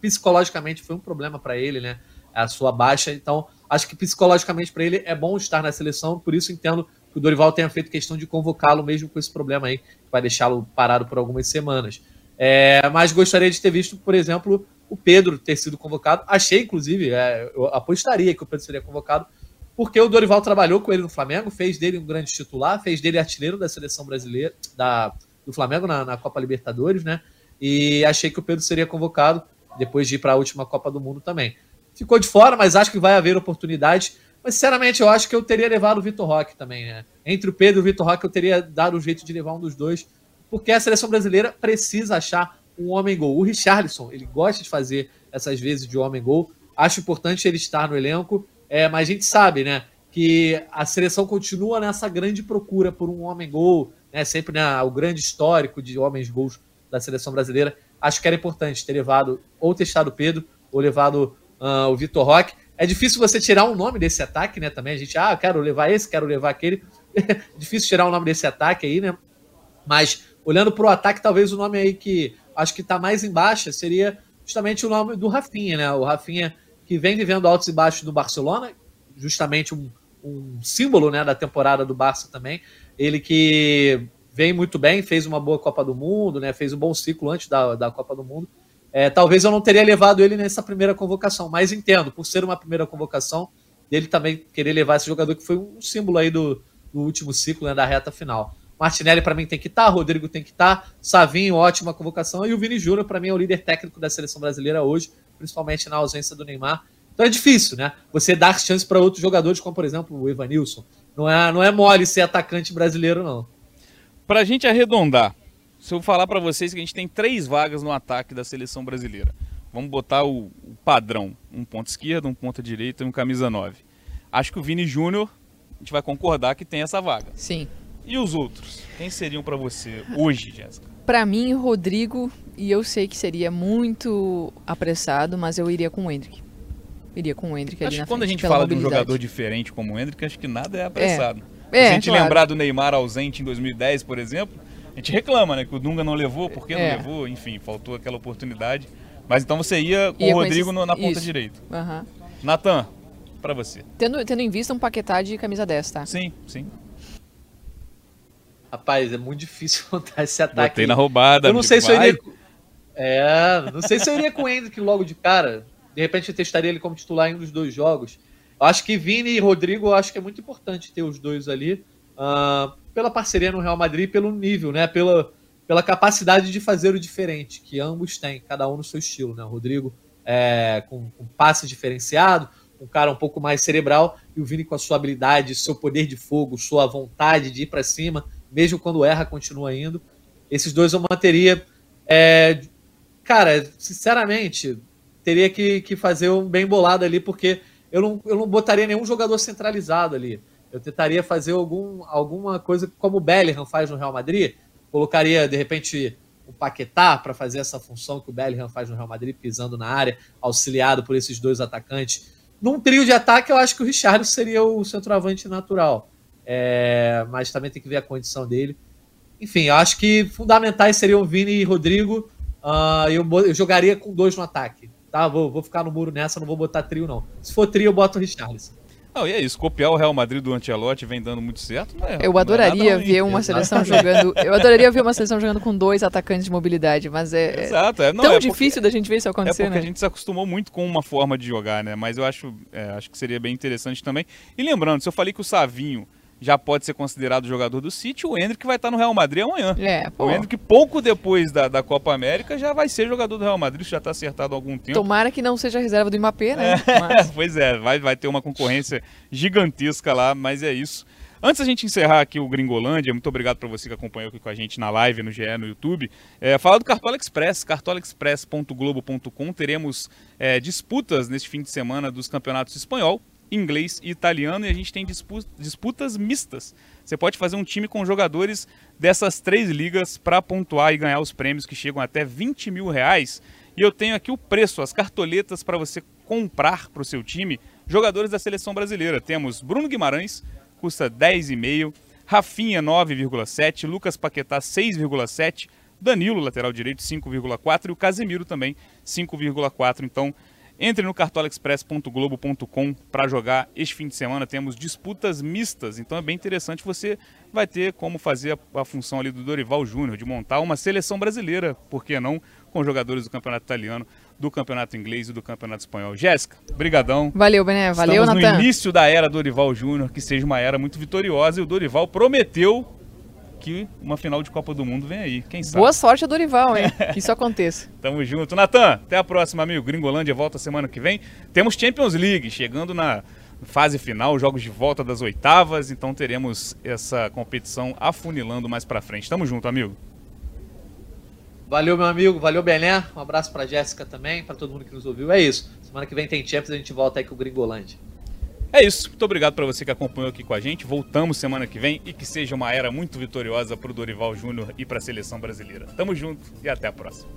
psicologicamente foi um problema para ele, né, a sua baixa. Então acho que psicologicamente para ele é bom estar na seleção, por isso entendo que o Dorival tenha feito questão de convocá-lo mesmo com esse problema aí, que vai deixá-lo parado por algumas semanas. É, mas gostaria de ter visto, por exemplo, o Pedro ter sido convocado. Achei, inclusive, é, eu apostaria que o Pedro seria convocado, porque o Dorival trabalhou com ele no Flamengo, fez dele um grande titular, fez dele artilheiro da seleção brasileira, da, do Flamengo na, na Copa Libertadores, né? E achei que o Pedro seria convocado depois de ir para a última Copa do Mundo também ficou de fora, mas acho que vai haver oportunidade. Mas, sinceramente, eu acho que eu teria levado o Vitor Roque também, né? Entre o Pedro e o Vitor Roque, eu teria dado o jeito de levar um dos dois, porque a seleção brasileira precisa achar um homem-gol. O Richarlison, ele gosta de fazer essas vezes de homem-gol. Acho importante ele estar no elenco, é, mas a gente sabe, né, que a seleção continua nessa grande procura por um homem-gol, né, sempre né, o grande histórico de homens-gols da seleção brasileira. Acho que era importante ter levado ou testado o Pedro ou levado uh, o Vitor Roque. É difícil você tirar um nome desse ataque, né? Também a gente, ah, quero levar esse, quero levar aquele. é difícil tirar o nome desse ataque aí, né? Mas olhando para o ataque, talvez o nome aí que acho que está mais embaixo seria justamente o nome do Rafinha, né? O Rafinha que vem vivendo altos e baixos do Barcelona, justamente um, um símbolo né, da temporada do Barça também. Ele que vem muito bem, fez uma boa Copa do Mundo, né? Fez um bom ciclo antes da, da Copa do Mundo. É, talvez eu não teria levado ele nessa primeira convocação, mas entendo, por ser uma primeira convocação, dele também querer levar esse jogador que foi um símbolo aí do, do último ciclo, né, da reta final. Martinelli para mim tem que estar, tá, Rodrigo tem que estar, tá, Savinho, ótima convocação, e o Vini Júnior para mim é o líder técnico da seleção brasileira hoje, principalmente na ausência do Neymar. Então é difícil, né? Você dar chance para outros jogadores, como por exemplo o Evanilson. Não é, não é mole ser atacante brasileiro, não. Para a gente arredondar, se eu falar para vocês que a gente tem três vagas no ataque da seleção brasileira, vamos botar o, o padrão: um ponto esquerdo, um ponto direito e um camisa 9. Acho que o Vini Júnior, a gente vai concordar que tem essa vaga. Sim. E os outros? Quem seriam para você hoje, Jéssica? Para mim, Rodrigo, e eu sei que seria muito apressado, mas eu iria com o Hendrick. Iria com o Hendrick acho ali na que quando frente, a gente fala de um jogador diferente como o Hendrick, acho que nada é apressado. É. É, Se a gente claro. lembrar do Neymar ausente em 2010, por exemplo, gente reclama, né? Que o Dunga não levou, por que não É. levou? Enfim, faltou aquela oportunidade. Mas então você ia com Ia o com Rodrigo esses- no- na ponta isso. direita. Aham. Natan, pra você. Tendo, tendo em vista um paquetá de camisa 10, tá? Sim, sim. Rapaz, é muito difícil montar esse ataque. Botei na roubada. eu não sei se eu iria. É, não sei se eu iria com o Hendrick logo de cara. De repente eu testaria ele como titular em um dos dois jogos. Eu acho que Vini e Rodrigo, eu acho que é muito importante ter os dois ali. ah, pela parceria no Real Madrid, pelo nível, né? Pela, pela capacidade de fazer o diferente, que ambos têm, cada um no seu estilo, né? O Rodrigo é, com, com passe diferenciado, um cara um pouco mais cerebral, e o Vini com a sua habilidade, seu poder de fogo, sua vontade de ir para cima, mesmo quando erra, continua indo. Esses dois eu manteria. é, cara, sinceramente, teria que, que fazer um bem bolado ali, porque eu não, eu não botaria nenhum jogador centralizado ali. Eu tentaria fazer algum, alguma coisa como o Bellingham faz no Real Madrid. Colocaria, de repente, o Paquetá para fazer essa função que o Bellingham faz no Real Madrid, pisando na área, auxiliado por esses dois atacantes. Num trio de ataque, eu acho que o Richard seria o centroavante natural. É, mas também tem que ver a condição dele. Enfim, eu acho que fundamentais seriam Vini e Rodrigo. Ah, eu, eu jogaria com dois no ataque. Tá? Vou, vou ficar no muro nessa, não vou botar trio, não. Se for trio, eu boto o Richarlison. Não, e é isso. Copiar o Real Madrid do Ancelotti vem dando muito certo. Não é, Eu é adoraria nada ruim. ver uma seleção jogando. Eu adoraria ver uma seleção jogando com dois atacantes de mobilidade, mas é, é Exato. É, não, tão é porque- difícil da gente ver isso É acontecer, porque né? a gente se acostumou muito com uma forma de jogar, né? Mas eu acho, é, acho que seria bem interessante também. E lembrando, se eu falei que o Savinho já pode ser considerado jogador do City, o Hendrick vai estar no Real Madrid amanhã. É. O Hendrick, pouco depois da, da Copa América, já vai ser jogador do Real Madrid, já está acertado há algum tempo. Tomara que não seja a reserva do Mbappé, né? Mas- pois é, vai, vai ter uma concorrência gigantesca lá, mas é isso. Antes da gente encerrar aqui o Gringolândia, muito obrigado para você que acompanhou aqui com a gente na live, no GE, no YouTube. É, falar do Cartola Express, cartolaexpress.globo.com. Teremos é, disputas neste fim de semana dos campeonatos espanhol, inglês e italiano, e a gente tem dispu- disputas mistas. Você pode fazer um time com jogadores dessas três ligas para pontuar e ganhar os prêmios que chegam até 20 mil reais. E eu tenho aqui o preço, as cartoletas para você comprar para o seu time jogadores da seleção brasileira. Temos Bruno Guimarães, custa 10,5, Rafinha 9,7, Lucas Paquetá 6,7, Danilo, lateral direito, 5,4 e o Casemiro também 5,4. Então, entre no cartolaexpress.globo.com para jogar este fim de semana. Temos disputas mistas, então é bem interessante. Você vai ter como fazer a, a função ali do Dorival Júnior, de montar uma seleção brasileira, por que não, com jogadores do campeonato italiano, do campeonato inglês e do campeonato espanhol. Jéssica, brigadão. Valeu, Bené. Valeu, Estamos Natan. no início da era Dorival Júnior, que seja uma era muito vitoriosa, e o Dorival prometeu que uma final de Copa do Mundo vem aí. Quem sabe? Boa sorte a Dorival, hein? que isso aconteça. Tamo junto. Natan, até a próxima, amigo. Gringolândia volta semana que vem. Temos Champions League chegando na fase final, jogos de volta das oitavas, então teremos essa competição afunilando mais pra frente. Tamo junto, amigo. Valeu, meu amigo. Valeu, Bené. Um abraço pra Jéssica também, pra todo mundo que nos ouviu. É isso. Semana que vem tem Champions, a gente volta aí com o Gringolândia. É isso. Muito obrigado pra você que acompanhou aqui com a gente. Voltamos semana que vem e que seja uma era muito vitoriosa pro Dorival Júnior e pra seleção brasileira. Tamo junto e até a próxima.